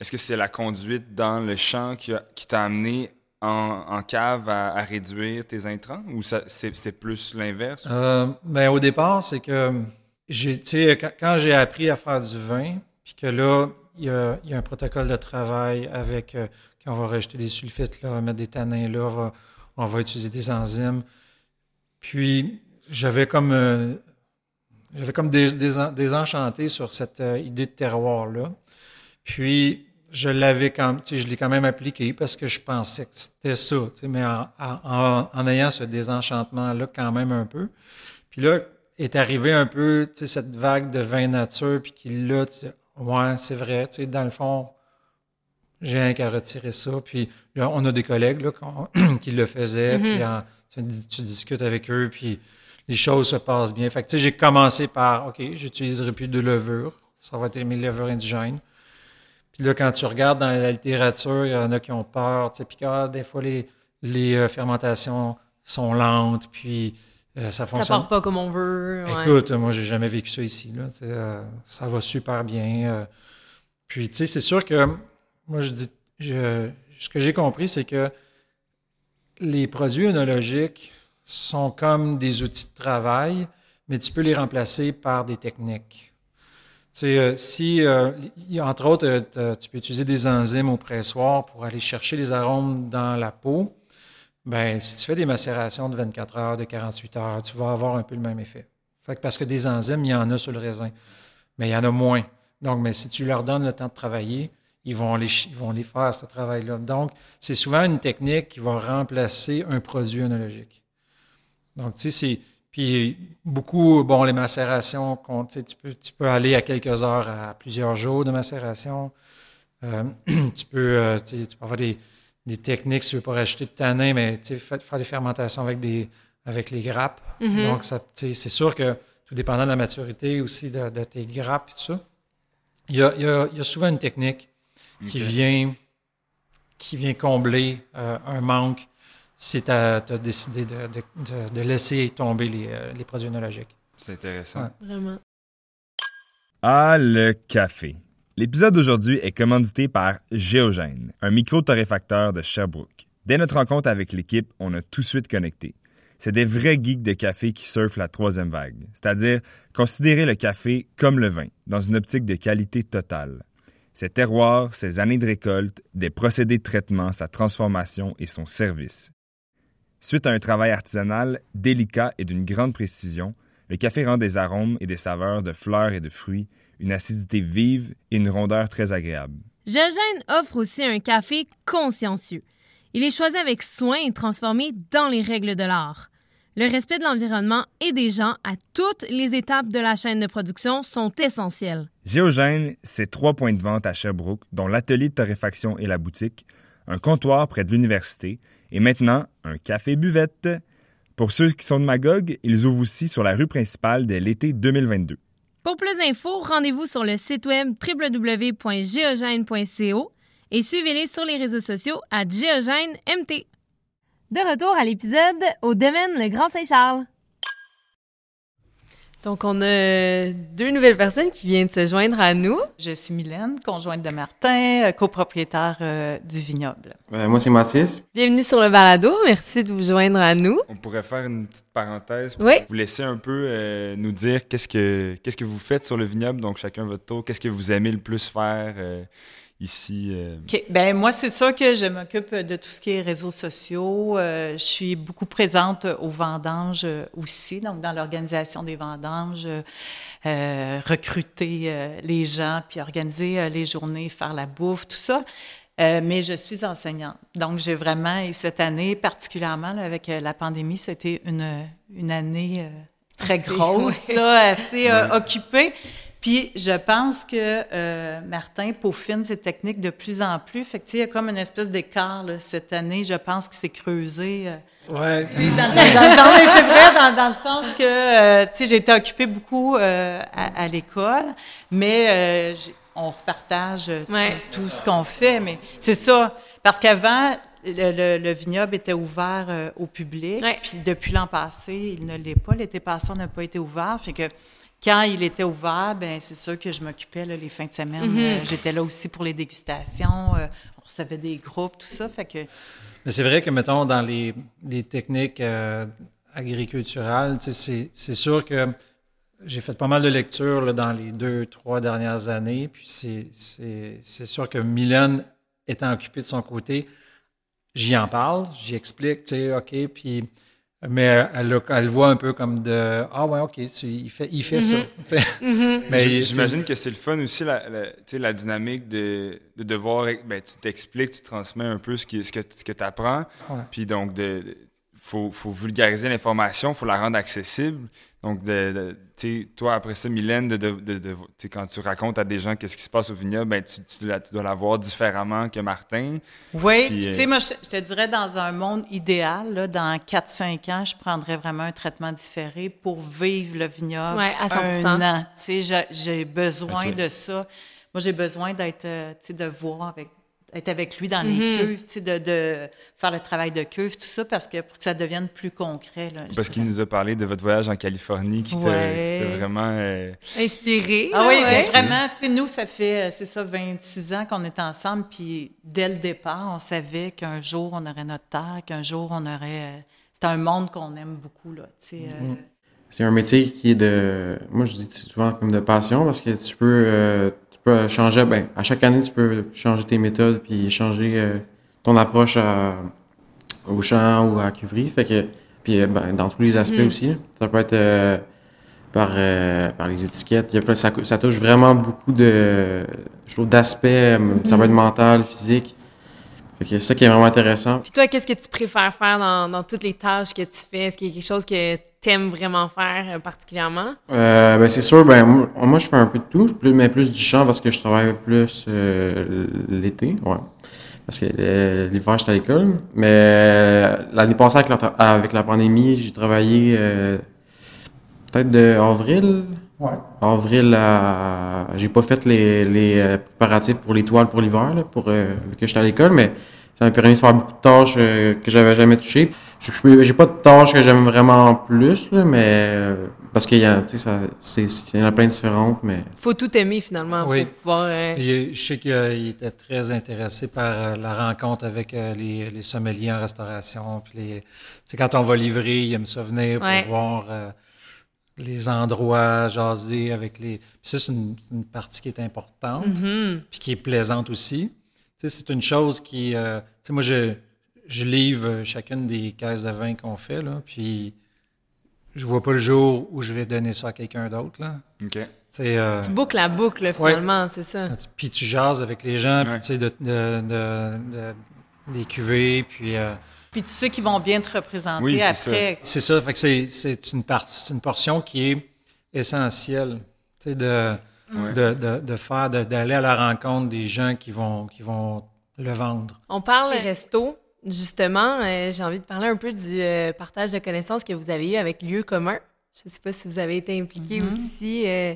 est-ce que c'est la conduite dans le champ qui, a- qui t'a amené en, en cave à, à réduire tes intrants ou ça, c'est, c'est plus l'inverse? Euh, ben, au départ, c'est que j'ai, tu sais, quand, quand j'ai appris à faire du vin, puis que là, il y a, il y a un protocole de travail avec, euh, qu'on va rajouter des sulfites, là, on va mettre des tanins là, on va, on va utiliser des enzymes. Puis, j'avais comme, euh, j'avais comme désenchanté sur cette euh, idée de terroir-là. Puis, je l'avais quand, je l'ai quand même appliqué parce que je pensais que c'était ça, mais en, en, ayant ce désenchantement-là quand même un peu. Puis là, est arrivé un peu, cette vague de vin nature, puis qui là, ouais, c'est vrai, dans le fond, j'ai un qu'à retirer ça. Puis là, on a des collègues là, qui le faisaient, Mhm. puis en- tu, tu discutes avec eux, puis les choses se passent bien. Fait que, tu sais, j'ai commencé par, OK, j'utiliserai plus de levure. Ça va être mes levures indigènes. Puis là, quand tu regardes dans la littérature, il y en a qui ont peur, tu sais, puis ah, des fois, les, les euh, fermentations sont lentes, puis euh, ça Ça fonctionne. part pas comme on veut. ouais. Écoute, moi, j'ai jamais vécu ça ici. Là. Euh, ça va super bien. euh. Puis, tu sais, c'est sûr que moi, je dis, je- ce que j'ai compris, c'est que les produits œnologiques sont comme des outils de travail, mais tu peux les remplacer par des techniques. Tu sais, euh, si, euh, entre autres, euh, tu peux utiliser des enzymes au pressoir pour aller chercher les arômes dans la peau. Ben, si tu fais des macérations de 24 heures, de 48 heures, tu vas avoir un peu le même effet. Fait que parce que des enzymes, il y en a sur le raisin, mais il y en a moins. Donc, mais si tu leur donnes le temps de travailler, ils vont les, ils vont les faire, ce travail-là. Donc, c'est souvent une technique qui va remplacer un produit œnologique. Donc, tu sais, c'est. Puis, beaucoup, bon, les macérations, tu sais, tu peux, tu peux aller à quelques heures à plusieurs jours de macération. Euh, tu, peux, euh, tu sais, tu peux avoir des, des techniques, si tu veux pas rajouter de tanin, mais tu sais, fa- faire des fermentations avec, des, avec les grappes. Mhm. Donc, ça, tu sais, c'est sûr que tout dépendant de la maturité aussi de, de tes grappes et tout ça, il y a, il y a- il y a souvent une technique qui vient qui vient combler euh, un manque si tu as, décidé de, de- de- de laisser tomber les, euh, les produits œnologiques. C'est intéressant. Ouais. Vraiment. Ah, le café. L'épisode d'aujourd'hui est commandité par Géogène, un micro-torréfacteur de Sherbrooke. Dès notre rencontre avec l'équipe, on a tout de suite connecté. C'est des vrais geeks de café qui surfent la troisième vague, c'est-à-dire considérer le café comme le vin, dans une optique de qualité totale. Ses terroirs, ses années de récolte, des procédés de traitement, sa transformation et son service. Suite à un travail artisanal délicat et d'une grande précision, le café rend des arômes et des saveurs de fleurs et de fruits, une acidité vive et une rondeur très agréable. Géogène offre aussi un café consciencieux. Il est choisi avec soin et transformé dans les règles de l'art. Le respect de l'environnement et des gens à toutes les étapes de la chaîne de production sont essentiels. Géogène, c'est trois points de vente à Sherbrooke, dont l'atelier de torréfaction et la boutique, un comptoir près de l'université et maintenant un café buvette. Pour ceux qui sont de Magog, ils ouvrent aussi sur la rue principale dès l'été 2022. Pour plus d'infos, rendez-vous sur le site web www.geogène.co et suivez-les sur les réseaux sociaux à GeogèneMT. De retour à l'épisode au domaine Le Grand Saint-Charles. Donc, on a deux nouvelles personnes qui viennent se joindre à nous. Je suis Mylène, conjointe de Martin, euh, copropriétaire euh, du vignoble. Euh, moi, c'est Mathis. Bienvenue sur le balado. Merci de vous joindre à nous. On pourrait faire une petite parenthèse pour Oui. vous laisser un peu euh, nous dire qu'est-ce que qu'est-ce que vous faites sur le vignoble, donc chacun votre tour, qu'est-ce que vous aimez le plus faire euh, ici. euh. OK. Ben moi, c'est sûr que je m'occupe de tout ce qui est réseaux sociaux. Euh, je suis beaucoup présente aux vendanges euh, aussi, donc dans l'organisation des vendanges, euh, recruter euh, les gens, puis organiser euh, les journées, faire la bouffe, tout ça. Euh, mais je suis enseignante. Donc, j'ai vraiment, et cette année particulièrement, là, avec euh, la pandémie, c'était une, une année euh, très Assez, grosse, là, assez euh, occupée. Puis, je pense que euh, Martin peaufine ses techniques de plus en plus. Fait que, tu sais, il y a comme une espèce d'écart, là, cette année, je pense qu'il s'est creusé. euh, Ouais. dans, dans- dans- non, mais c'est vrai, dans, dans le sens que, euh, tu sais, j'ai été occupée beaucoup euh, à, à l'école, mais euh, j'ai- on se partage euh, tout- Ouais. tout, ce qu'on fait. Mais c'est ça, parce qu'avant, le, le- le vignoble était ouvert euh, au public, Ouais. puis depuis l'an passé, il ne l'est pas. L'été passé, on n'a pas été ouvert, fait que quand il était ouvert, ben c'est sûr que je m'occupais les fins de semaine. Mhm. Euh, J'étais là aussi pour les dégustations. euh, on recevait des groupes, tout ça. Fait que Mais c'est vrai que, mettons, dans les, les techniques euh, agriculturales, c'est sûr que j'ai fait pas mal de lectures là, dans les deux, trois dernières années. Puis c'est- sûr que Mylène étant occupée de son côté, j'y en parle, j'y explique, tu sais, OK, puis... Mais elle, le- elle le voit un peu comme de « Ah ouais, OK, tu- il fait, il fait ça. tu sais. Mais J'imagine que c'est le fun aussi, la, dynamique de, de devoir, ben, tu t'expliques, tu transmets un peu ce, qui, ce que, ce que tu apprends, Ouais. puis donc, de- faut, faut vulgariser l'information, faut la rendre accessible. Donc, de, de- tu sais, toi, après ça, Mylène, de, de, quand tu racontes à des gens qu'est-ce qui se passe au vignoble, ben, tu, tu, la- tu dois la voir différemment que Martin. Oui, tu euh, sais, moi, je, je te dirais, dans un monde idéal, là, dans 4-5 ans, je prendrais vraiment un traitement différé pour vivre le vignoble Ouais, à 100%. un an. Tu sais, j'ai- besoin de ça. Moi, j'ai besoin d'être, euh, tu sais, de voir avec être avec lui dans les cuves, tu sais, de, de faire le travail de cuve, tout ça, parce que pour que ça devienne plus concret. Là, Parce qu'il nous a parlé de votre voyage en Californie qui t'a Ouais. t'a vraiment... euh, Inspiré. Ah oui, ouais. mais vraiment, tu sais, nous, ça fait, euh, c'est ça, 26 ans qu'on est ensemble, puis dès le départ, on savait qu'un jour, on aurait notre terre, qu'un jour, on aurait... euh, c'est un monde qu'on aime beaucoup, là, tu sais. euh, C'est un métier qui est de, moi je dis souvent comme de passion parce que tu peux, euh, peux changer, ben, à chaque année tu peux changer tes méthodes puis changer euh, ton approche à, au champ ou à la cuverie. Fait que, puis euh, ben, dans tous les aspects aussi. là. Ça peut être euh, par, euh, par les étiquettes. Ça, ça touche vraiment beaucoup de, je trouve, d'aspects. Ça peut être mental, physique. Fait que c'est ça qui est vraiment intéressant. Puis toi, qu'est-ce que tu préfères faire dans, dans toutes les tâches que tu fais? Est-ce qu'il y a quelque chose que tu aimes vraiment faire euh, particulièrement? Euh, ben c'est sûr, ben moi, moi, je fais un peu de tout, plus, mais plus du champ parce que je travaille plus euh, l'été, ouais. Parce que euh, l'hiver, j'étais à l'école. Mais euh, l'année passée, avec la, avec la pandémie, j'ai travaillé euh, peut-être de avril. Ouais. Avril. J'ai pas fait les, les préparatifs pour les toiles pour l'hiver, là, pour, euh, vu que j'étais à l'école, mais ça m'a permis de faire beaucoup de tâches euh, que j'avais jamais touchées. Je- je- J'ai pas de tâches que j'aime vraiment plus, là, mais euh, parce qu'il y a, tu sais, ça, c'est, il y en a plein de différentes, mais Faut tout aimer finalement Oui. pouvoir. euh, Et je sais qu'il était très intéressé par euh, la rencontre avec euh, les, les sommeliers en restauration. Puis les, tu sais, quand on va livrer, il aime ça venir Ouais. pour voir euh, les endroits, jaser avec les. Puis ça, c'est une, partie qui est importante, mhm. puis qui est plaisante aussi. Tu sais, c'est une chose qui. euh, tu sais, moi, je, je livre euh, chacune des caisses de vin qu'on fait, là, puis je vois pas le jour où je vais donner ça à quelqu'un d'autre, là. OK. Tu euh, Tu boucles la boucle finalement, c'est ça. Puis tu jases avec les gens, puis Ouais. tu sais, de, de, de- de- des cuvées, puis euh, Puis tous ceux qui vont bien te représenter Oui, après. c'est ça. Fait que c'est, c'est une part, une portion qui est essentielle, tu sais, de, Ouais. de, de, de faire, de- d'aller à la rencontre des gens qui vont, qui vont le vendre. On parle resto. Justement, euh, j'ai envie de parler un peu du euh, partage de connaissances que vous avez eu avec Lieu commun. Je ne sais pas si vous avez été impliqué aussi euh,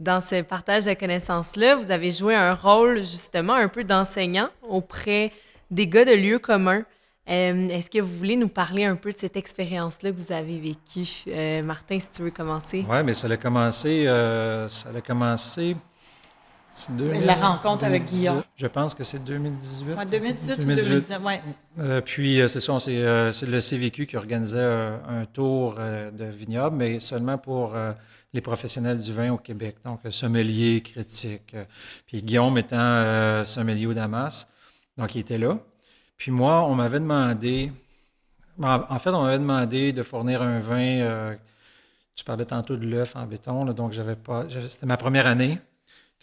dans ce partage de connaissances-là. Vous avez joué un rôle justement un peu d'enseignant auprès des gars de Lieu commun. Euh, Est-ce que vous voulez nous parler un peu de cette expérience-là que vous avez vécue? Euh, Martin, si tu veux commencer. Ouais, mais ça a commencé, euh, ça a commencé. C'est 2000, La rencontre avec 2018. Guillaume. Je pense que c'est 2018. Ouais, 2018 ou 2018. 2019, ouais. Euh, puis, euh, c'est ça, euh, c'est le CVQ qui organisait euh, un tour de vignoble, mais seulement pour les professionnels du vin au Québec. Donc, sommelier, critique. puis Guillaume étant sommelier au Damas, donc il était là. Puis moi, on m'avait demandé, en, fait, on m'avait demandé de fournir un vin. tu parlais tantôt de l'œuf en béton, là, donc j'avais pas, c'était ma première année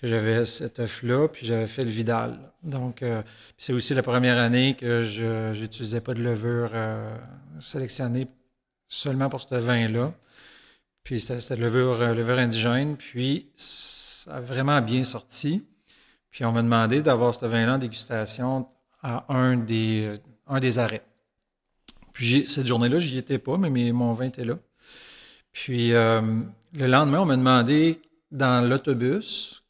j'avais cet œuf-là, puis j'avais fait le Vidal. Donc, euh, c'est aussi la première année que je n'utilisais pas de levure euh, sélectionnée seulement pour ce vin-là. Puis c'était de levure, euh, levure indigène, puis ça a vraiment bien sorti. Puis on m'a demandé d'avoir ce vin-là en dégustation à un des, un des arrêts. Puis cette journée-là, j'y étais pas, mais mes- mon vin était là. Puis le lendemain, on m'a demandé dans l'autobus,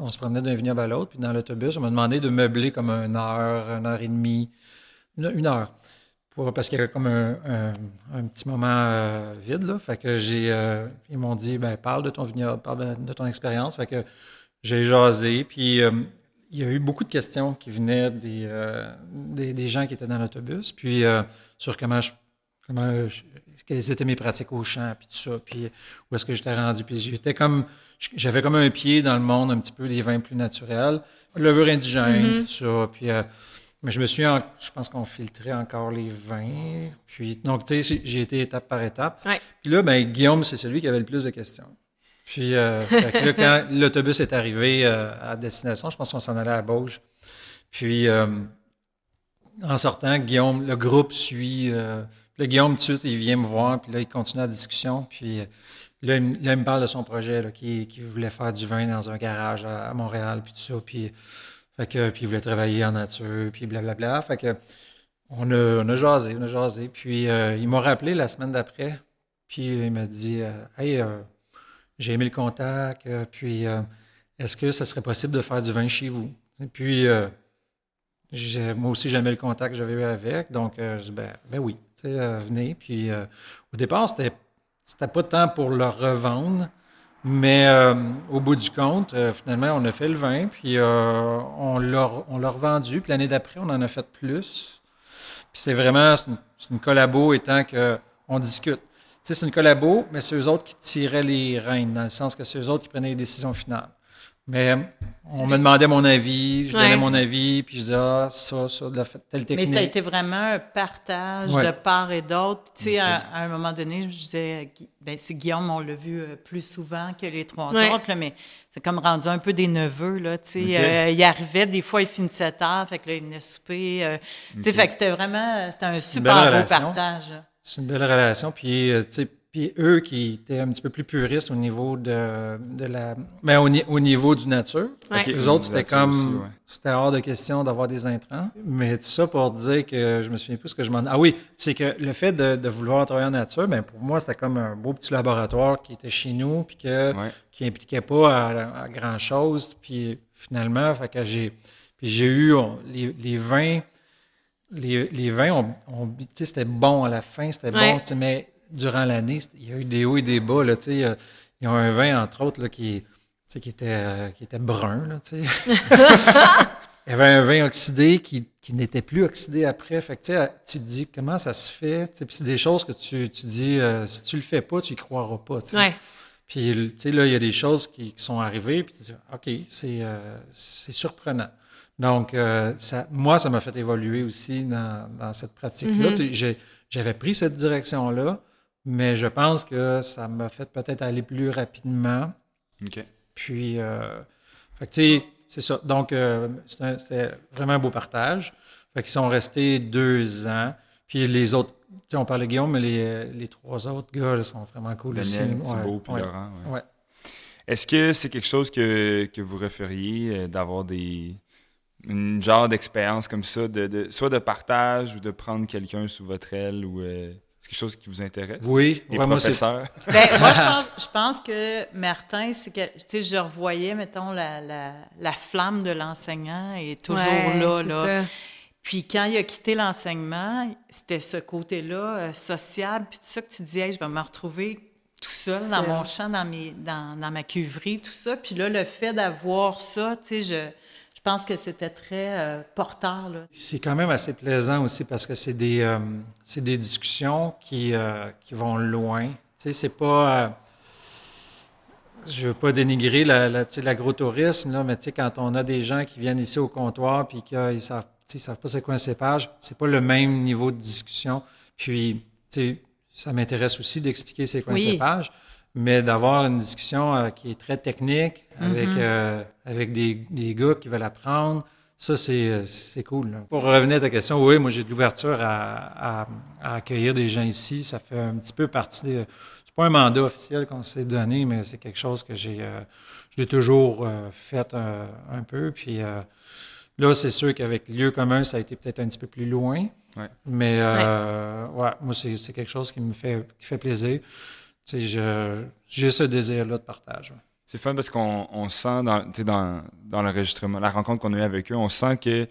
on se promenait d'un vignoble à l'autre, puis dans l'autobus, on m'a demandé de meubler comme une heure, une heure et demie, une, heure. Parce qu'il y avait comme un, petit moment euh, vide. Fait que j'ai. euh, ils m'ont dit, ben, parle de ton vignoble, parle de, ton expérience. Fait que j'ai jasé, puis euh, il y a eu beaucoup de questions qui venaient des, des, gens qui étaient dans l'autobus, puis sur comment je. Comment je- quelles étaient mes pratiques au champ, puis tout ça, puis où est-ce que j'étais rendu. Puis j'étais comme, j'avais comme un pied dans le monde un petit peu des vins plus naturels, levure indigène, tout ça, puis euh, mais je me suis, en- je pense qu'on filtrait encore les vins, puis donc tu sais, j'ai été étape par étape. Ouais. Puis là, ben Guillaume, c'est celui qui avait le plus de questions. Puis euh, fait que là, quand l'autobus est arrivé euh, à destination, je pense qu'on s'en allait à Bauge. Puis euh, en sortant, Guillaume, le groupe suit. Puis là, Guillaume, tout de suite, il vient me voir, puis là, il continue la discussion. Puis là, il, me- parle de son projet, qui, voulait faire du vin dans un garage à, Montréal, puis tout ça. Puis, fait que, puis il voulait travailler en nature, puis blablabla. Fait que on a, on a jasé, on a jasé. Puis euh, il m'a rappelé la semaine d'après, puis il m'a dit euh, Hey, euh, j'ai aimé le contact, puis est-ce que ça serait possible de faire du vin chez vous? Et puis, moi aussi, j'aimais le contact que j'avais eu avec, donc je dis, ben, ben oui, venez. Puis au départ, c'était, c'était pas tant pour le revendre, mais euh, au bout du compte, euh, finalement, on a fait le vin, puis euh, on, l'a, revendu, puis l'année d'après, on en a fait plus. Puis c'est vraiment, une, une collabo étant que on discute. Tu sais, c'est une collabo, mais c'est eux autres qui tiraient les rênes, dans le sens que c'est eux autres qui prenaient les décisions finales. Mais on me demandait mon avis, je Ouais. donnais mon avis, puis je disais, ah, ça, ça, de la telle Mais technique. ça a été vraiment un partage Ouais. de part et d'autre. Puis, tu sais, à, à un moment donné, je disais, ben, c'est Guillaume, on l'a vu euh, plus souvent que les trois Ouais. autres, là, mais c'est comme rendu un peu des neveux, là, tu sais. Euh, il arrivait, des fois, il finissait tard, fait que là, il venait souper. euh, Tu sais, fait que c'était vraiment, c'était un super beau partage. C'est une belle relation. Puis, euh, tu sais, puis eux qui étaient un petit peu plus puristes au niveau de, de la. Ben, au, ni- au niveau du nature. Ouais. Eux autres, c'était comme. aussi, ouais. C'était hors de question d'avoir des intrants. Mais tout ça pour dire que je me souviens plus ce que je m'en. Ah oui, c'est que le fait de, de vouloir travailler en nature, ben pour moi, c'était comme un beau petit laboratoire qui était chez nous, puis que, Ouais. qui impliquait pas à, à grand chose. Puis finalement, fait que j'ai. Puis j'ai eu on- les, les vins. Les, les vins, ont, ont- tu sais, c'était bon à la fin, c'était Ouais. bon, tu sais, mais durant l'année, il y a eu des hauts et des bas. Là, il y a un vin, entre autres, là, qui, qui, était, euh, qui était brun. Là, il y avait un vin oxydé qui, qui n'était plus oxydé après. Fait que, tu, te dis comment ça se fait. Puis c'est des choses que tu, tu dis, euh, si tu le fais pas, tu y croiras pas. Ouais. Puis, tu sais, là, il y a des choses qui, qui sont arrivées, puis tu dis, OK, c'est euh, surprenant. Donc, euh, ça, moi, ça m'a fait évoluer aussi dans, dans cette pratique-là. Mhm. J'ai- J'avais pris cette direction-là, mais je pense que ça m'a fait peut-être aller plus rapidement. OK. Puis, euh, fait que, tu sais, c'est ça. Donc, euh, c'était vraiment un beau partage. Fait qu'ils sont restés deux ans. Puis les autres, tu sais, on parlait de Guillaume, mais les, les trois autres gars là, sont vraiment cool Daniel, aussi. Thibault, Ouais, puis ouais. Laurent. ouais. Ouais. Est-ce que c'est quelque chose que, que vous referiez, euh, d'avoir des une genre d'expérience comme ça, de, de- soit de partage ou de prendre quelqu'un sous votre aile ou euh, c'est quelque chose qui vous intéresse? Oui, Les ouais, moi, professeurs? Ben, moi, je pense, je pense que Martin, c'est que, tu sais, je revoyais, mettons, la, la, la flamme de l'enseignant est toujours Ouais, là, là. ça. Puis quand il a quitté l'enseignement, c'était ce côté-là euh, sociable, puis tout ça que tu disais, Hey, je vais me retrouver tout seul Seul. dans mon champ, dans, mes, dans, dans ma cuverie, tout ça. Puis là, le fait d'avoir ça, tu sais, je, pense que c'était très euh, porteur, là. C'est quand même assez plaisant aussi parce que c'est des, euh, c'est des discussions qui, euh, qui vont loin. Tu sais, c'est pas. euh, je veux pas dénigrer la, la- tu sais, l'agrotourisme, là, mais tu sais, quand on a des gens qui viennent ici au comptoir puis qu'ils savent, tu sais, ils savent pas c'est quoi un cépage, c'est pas le même niveau de discussion. Puis, tu sais, ça m'intéresse aussi d'expliquer c'est quoi Oui. un cépage, mais d'avoir une discussion euh, qui est très technique avec, euh, avec des, des gars qui veulent apprendre. Ça, c'est, euh, cool. là. Pour revenir à ta question, oui, moi, j'ai de l'ouverture à, à- à accueillir des gens ici. Ça fait un petit peu partie des... C'est pas un mandat officiel qu'on s'est donné, mais c'est quelque chose que j'ai... euh, l'ai toujours fait un peu. Puis là, c'est sûr qu'avec lieu commun, ça a été peut-être un petit peu plus loin. Ouais. Mais ouais. moi, c'est, c'est quelque chose qui me fait, qui fait plaisir. J'ai ce désir-là de partage. C'est fun parce qu'on on sent dans, tu sais, dans, dans l'enregistrement, la rencontre qu'on a eue avec eux, on sent que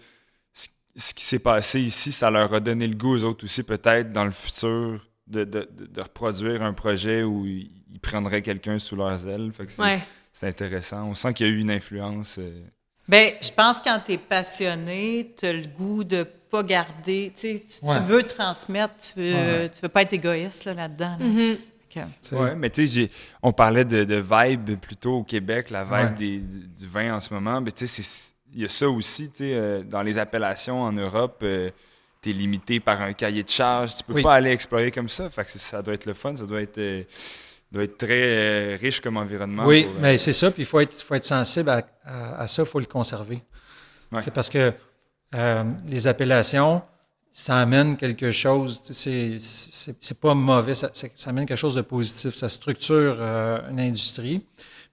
ce, ce qui s'est passé ici, ça leur a donné le goût aux autres aussi, peut-être dans le futur, de, de, de, de reproduire un projet où ils, prendraient quelqu'un sous leurs ailes. Fait que c'est, Ouais. c'est intéressant. On sent qu'il y a eu une influence. euh, Ben, je pense que quand tu es passionné, tu as le goût de pas garder. Tu sais, tu, veux transmettre, tu veux, Ouais. tu veux pas être égoïste là, là-dedans. là. Que- Tu Ouais, mais tu sais, on parlait de, de vibe plutôt au Québec, la vibe Ouais. des- du, du vin en ce moment. Mais tu sais, il y a ça aussi, tu sais, euh, dans les appellations en Europe, tu es limité par un cahier de charge. Tu peux Oui. pas aller explorer comme ça. Fait que ça doit être le fun, ça doit être, euh, doit être très euh, riche comme environnement. Oui, pour, euh, mais c'est ça, puis il faut être, faut être sensible à, à- à ça, il faut le conserver. Ouais. C'est parce que euh, les appellations, ça amène quelque chose, tu sais, c'est- pas mauvais, ça, amène quelque chose de positif, ça structure euh, une industrie,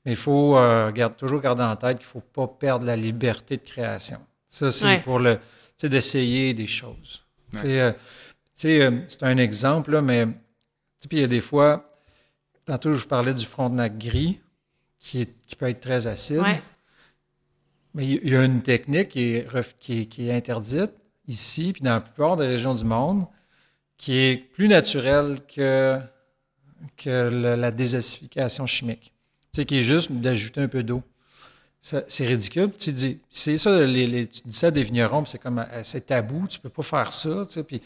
mais il faut euh, garde- toujours garder en tête qu'il faut pas perdre la liberté de création. Ça, c'est Ouais. pour le, tu sais, d'essayer des choses. Ouais. Tu sais, euh, euh, c'est un exemple, là, mais tu sais, puis il y a des fois, tantôt je parlais du frontenac gris, qui, est- qui peut être très acide. Ouais. Mais il y a une technique qui est, ref- qui est- qui est interdite ici, puis dans la plupart des régions du monde, qui est plus naturelle que, que le- la désacidification chimique. Tu sais, qui est juste d'ajouter un peu d'eau. C'est ridicule. Tu dis, c'est ça, les, les- tu dis ça à des vignerons, c'est comme, euh, c'est tabou, tu peux pas faire ça, tu sais, puis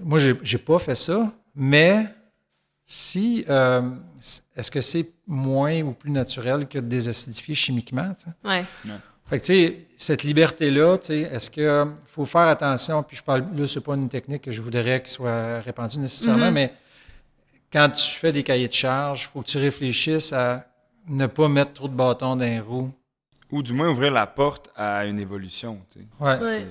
moi, j'ai, pas fait ça, mais si, euh, est-ce que c'est moins ou plus naturel que de désacidifier chimiquement, tu sais? Ouais. Fait que, tu sais, cette liberté-là, tu sais, est-ce que faut faire attention, puis je parle, là, c'est pas une technique que je voudrais qu'il soit répandue nécessairement, Mhm. mais quand tu fais des cahiers de charges, faut que tu réfléchisses à ne pas mettre trop de bâtons dans les roues. Ou du moins ouvrir la porte à une évolution. tu sais. Ouais. Que,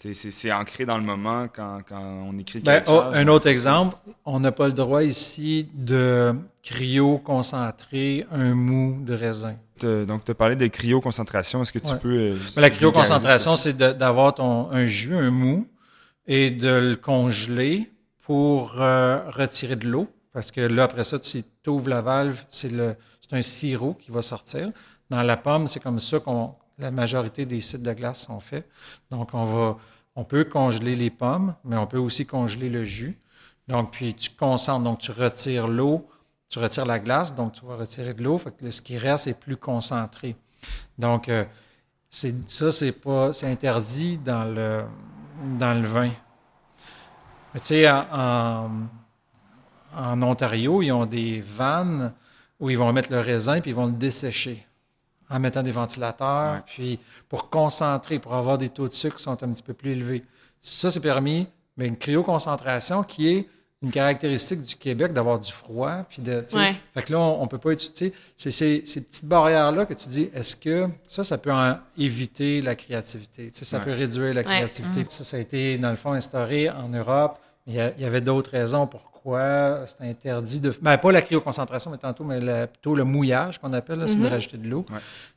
C'est ancré dans le moment quand, quand on écrit Ben, quelque oh, chose. un autre exemple, on n'a pas le droit ici de cryo-concentrer un mou de raisin. Donc, tu as parlé de cryoconcentration. Est-ce que tu Ouais. peux. euh, Mais la cryoconcentration, c'est d'avoir un jus, un mou, et de le congeler pour euh, retirer de l'eau. Parce que là, après ça, si tu ouvres la valve, c'est un sirop qui va sortir. Dans la pomme, c'est comme ça qu'on la majorité des sites de glace sont faits. Donc, on va on peut congeler les pommes, mais on peut aussi congeler le jus. Donc, puis tu concentres, donc tu retires l'eau, tu retires la glace, donc tu vas retirer de l'eau, fait que ce qui reste est plus concentré. Donc, euh, c'est, ça, c'est pas, c'est interdit dans le, dans le vin. Mais tu sais, en, en, Ontario, ils ont des vannes où ils vont mettre le raisin puis ils vont le dessécher en mettant des ventilateurs, puis pour concentrer, pour avoir des taux de sucre qui sont un petit peu plus élevés. Ça, c'est permis, mais une cryoconcentration qui est une caractéristique du Québec d'avoir du froid. Puis de, Fait que là, on, ne peut pas utiliser. C'est ces, petites barrières-là que tu dis, est-ce que ça, ça peut éviter la créativité? Ça peut réduire la créativité. Ça, ça a été, dans le fond, instauré en Europe. Il y, avait d'autres raisons pourquoi c'est interdit de. Ben, pas la cryoconcentration, mais tantôt, mais plutôt le mouillage qu'on appelle, c'est de mm-hmm. rajouter de l'eau.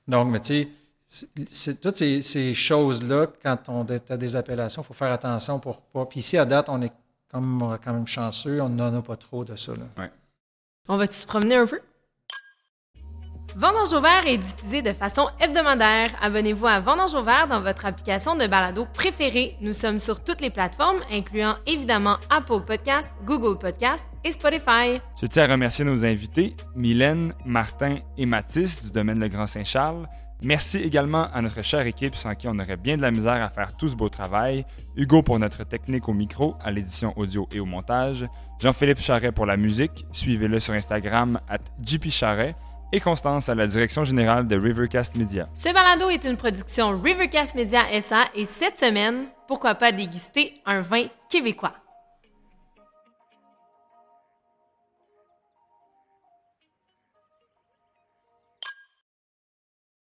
Donc, mais tu sais, toutes ces, ces choses-là, quand on a des appellations, il faut faire attention pour pas. Puis ici, à date, on est comme on est quand même chanceux, on n'en a pas trop de ça. Là. On va-tu se promener un peu? Vendange au vert est diffusé de façon hebdomadaire. Abonnez-vous à Vendange au vert dans votre application de balado préférée. Nous sommes sur toutes les plateformes, incluant évidemment Apple Podcast, Google Podcast et Spotify. Je tiens à remercier nos invités, Mylène, Martin et Mathis du domaine Le Grand Saint-Charles. Merci également à notre chère équipe sans qui on aurait bien de la misère à faire tout ce beau travail. Hugo pour notre technique au micro, à l'édition audio et au montage. Jean-Philippe Charret pour la musique. Suivez-le sur Instagram at Charret. Et Constance à la direction générale de Rivercast Media. Ce balado est une production Rivercast Media SA et cette semaine, pourquoi pas déguster un vin québécois?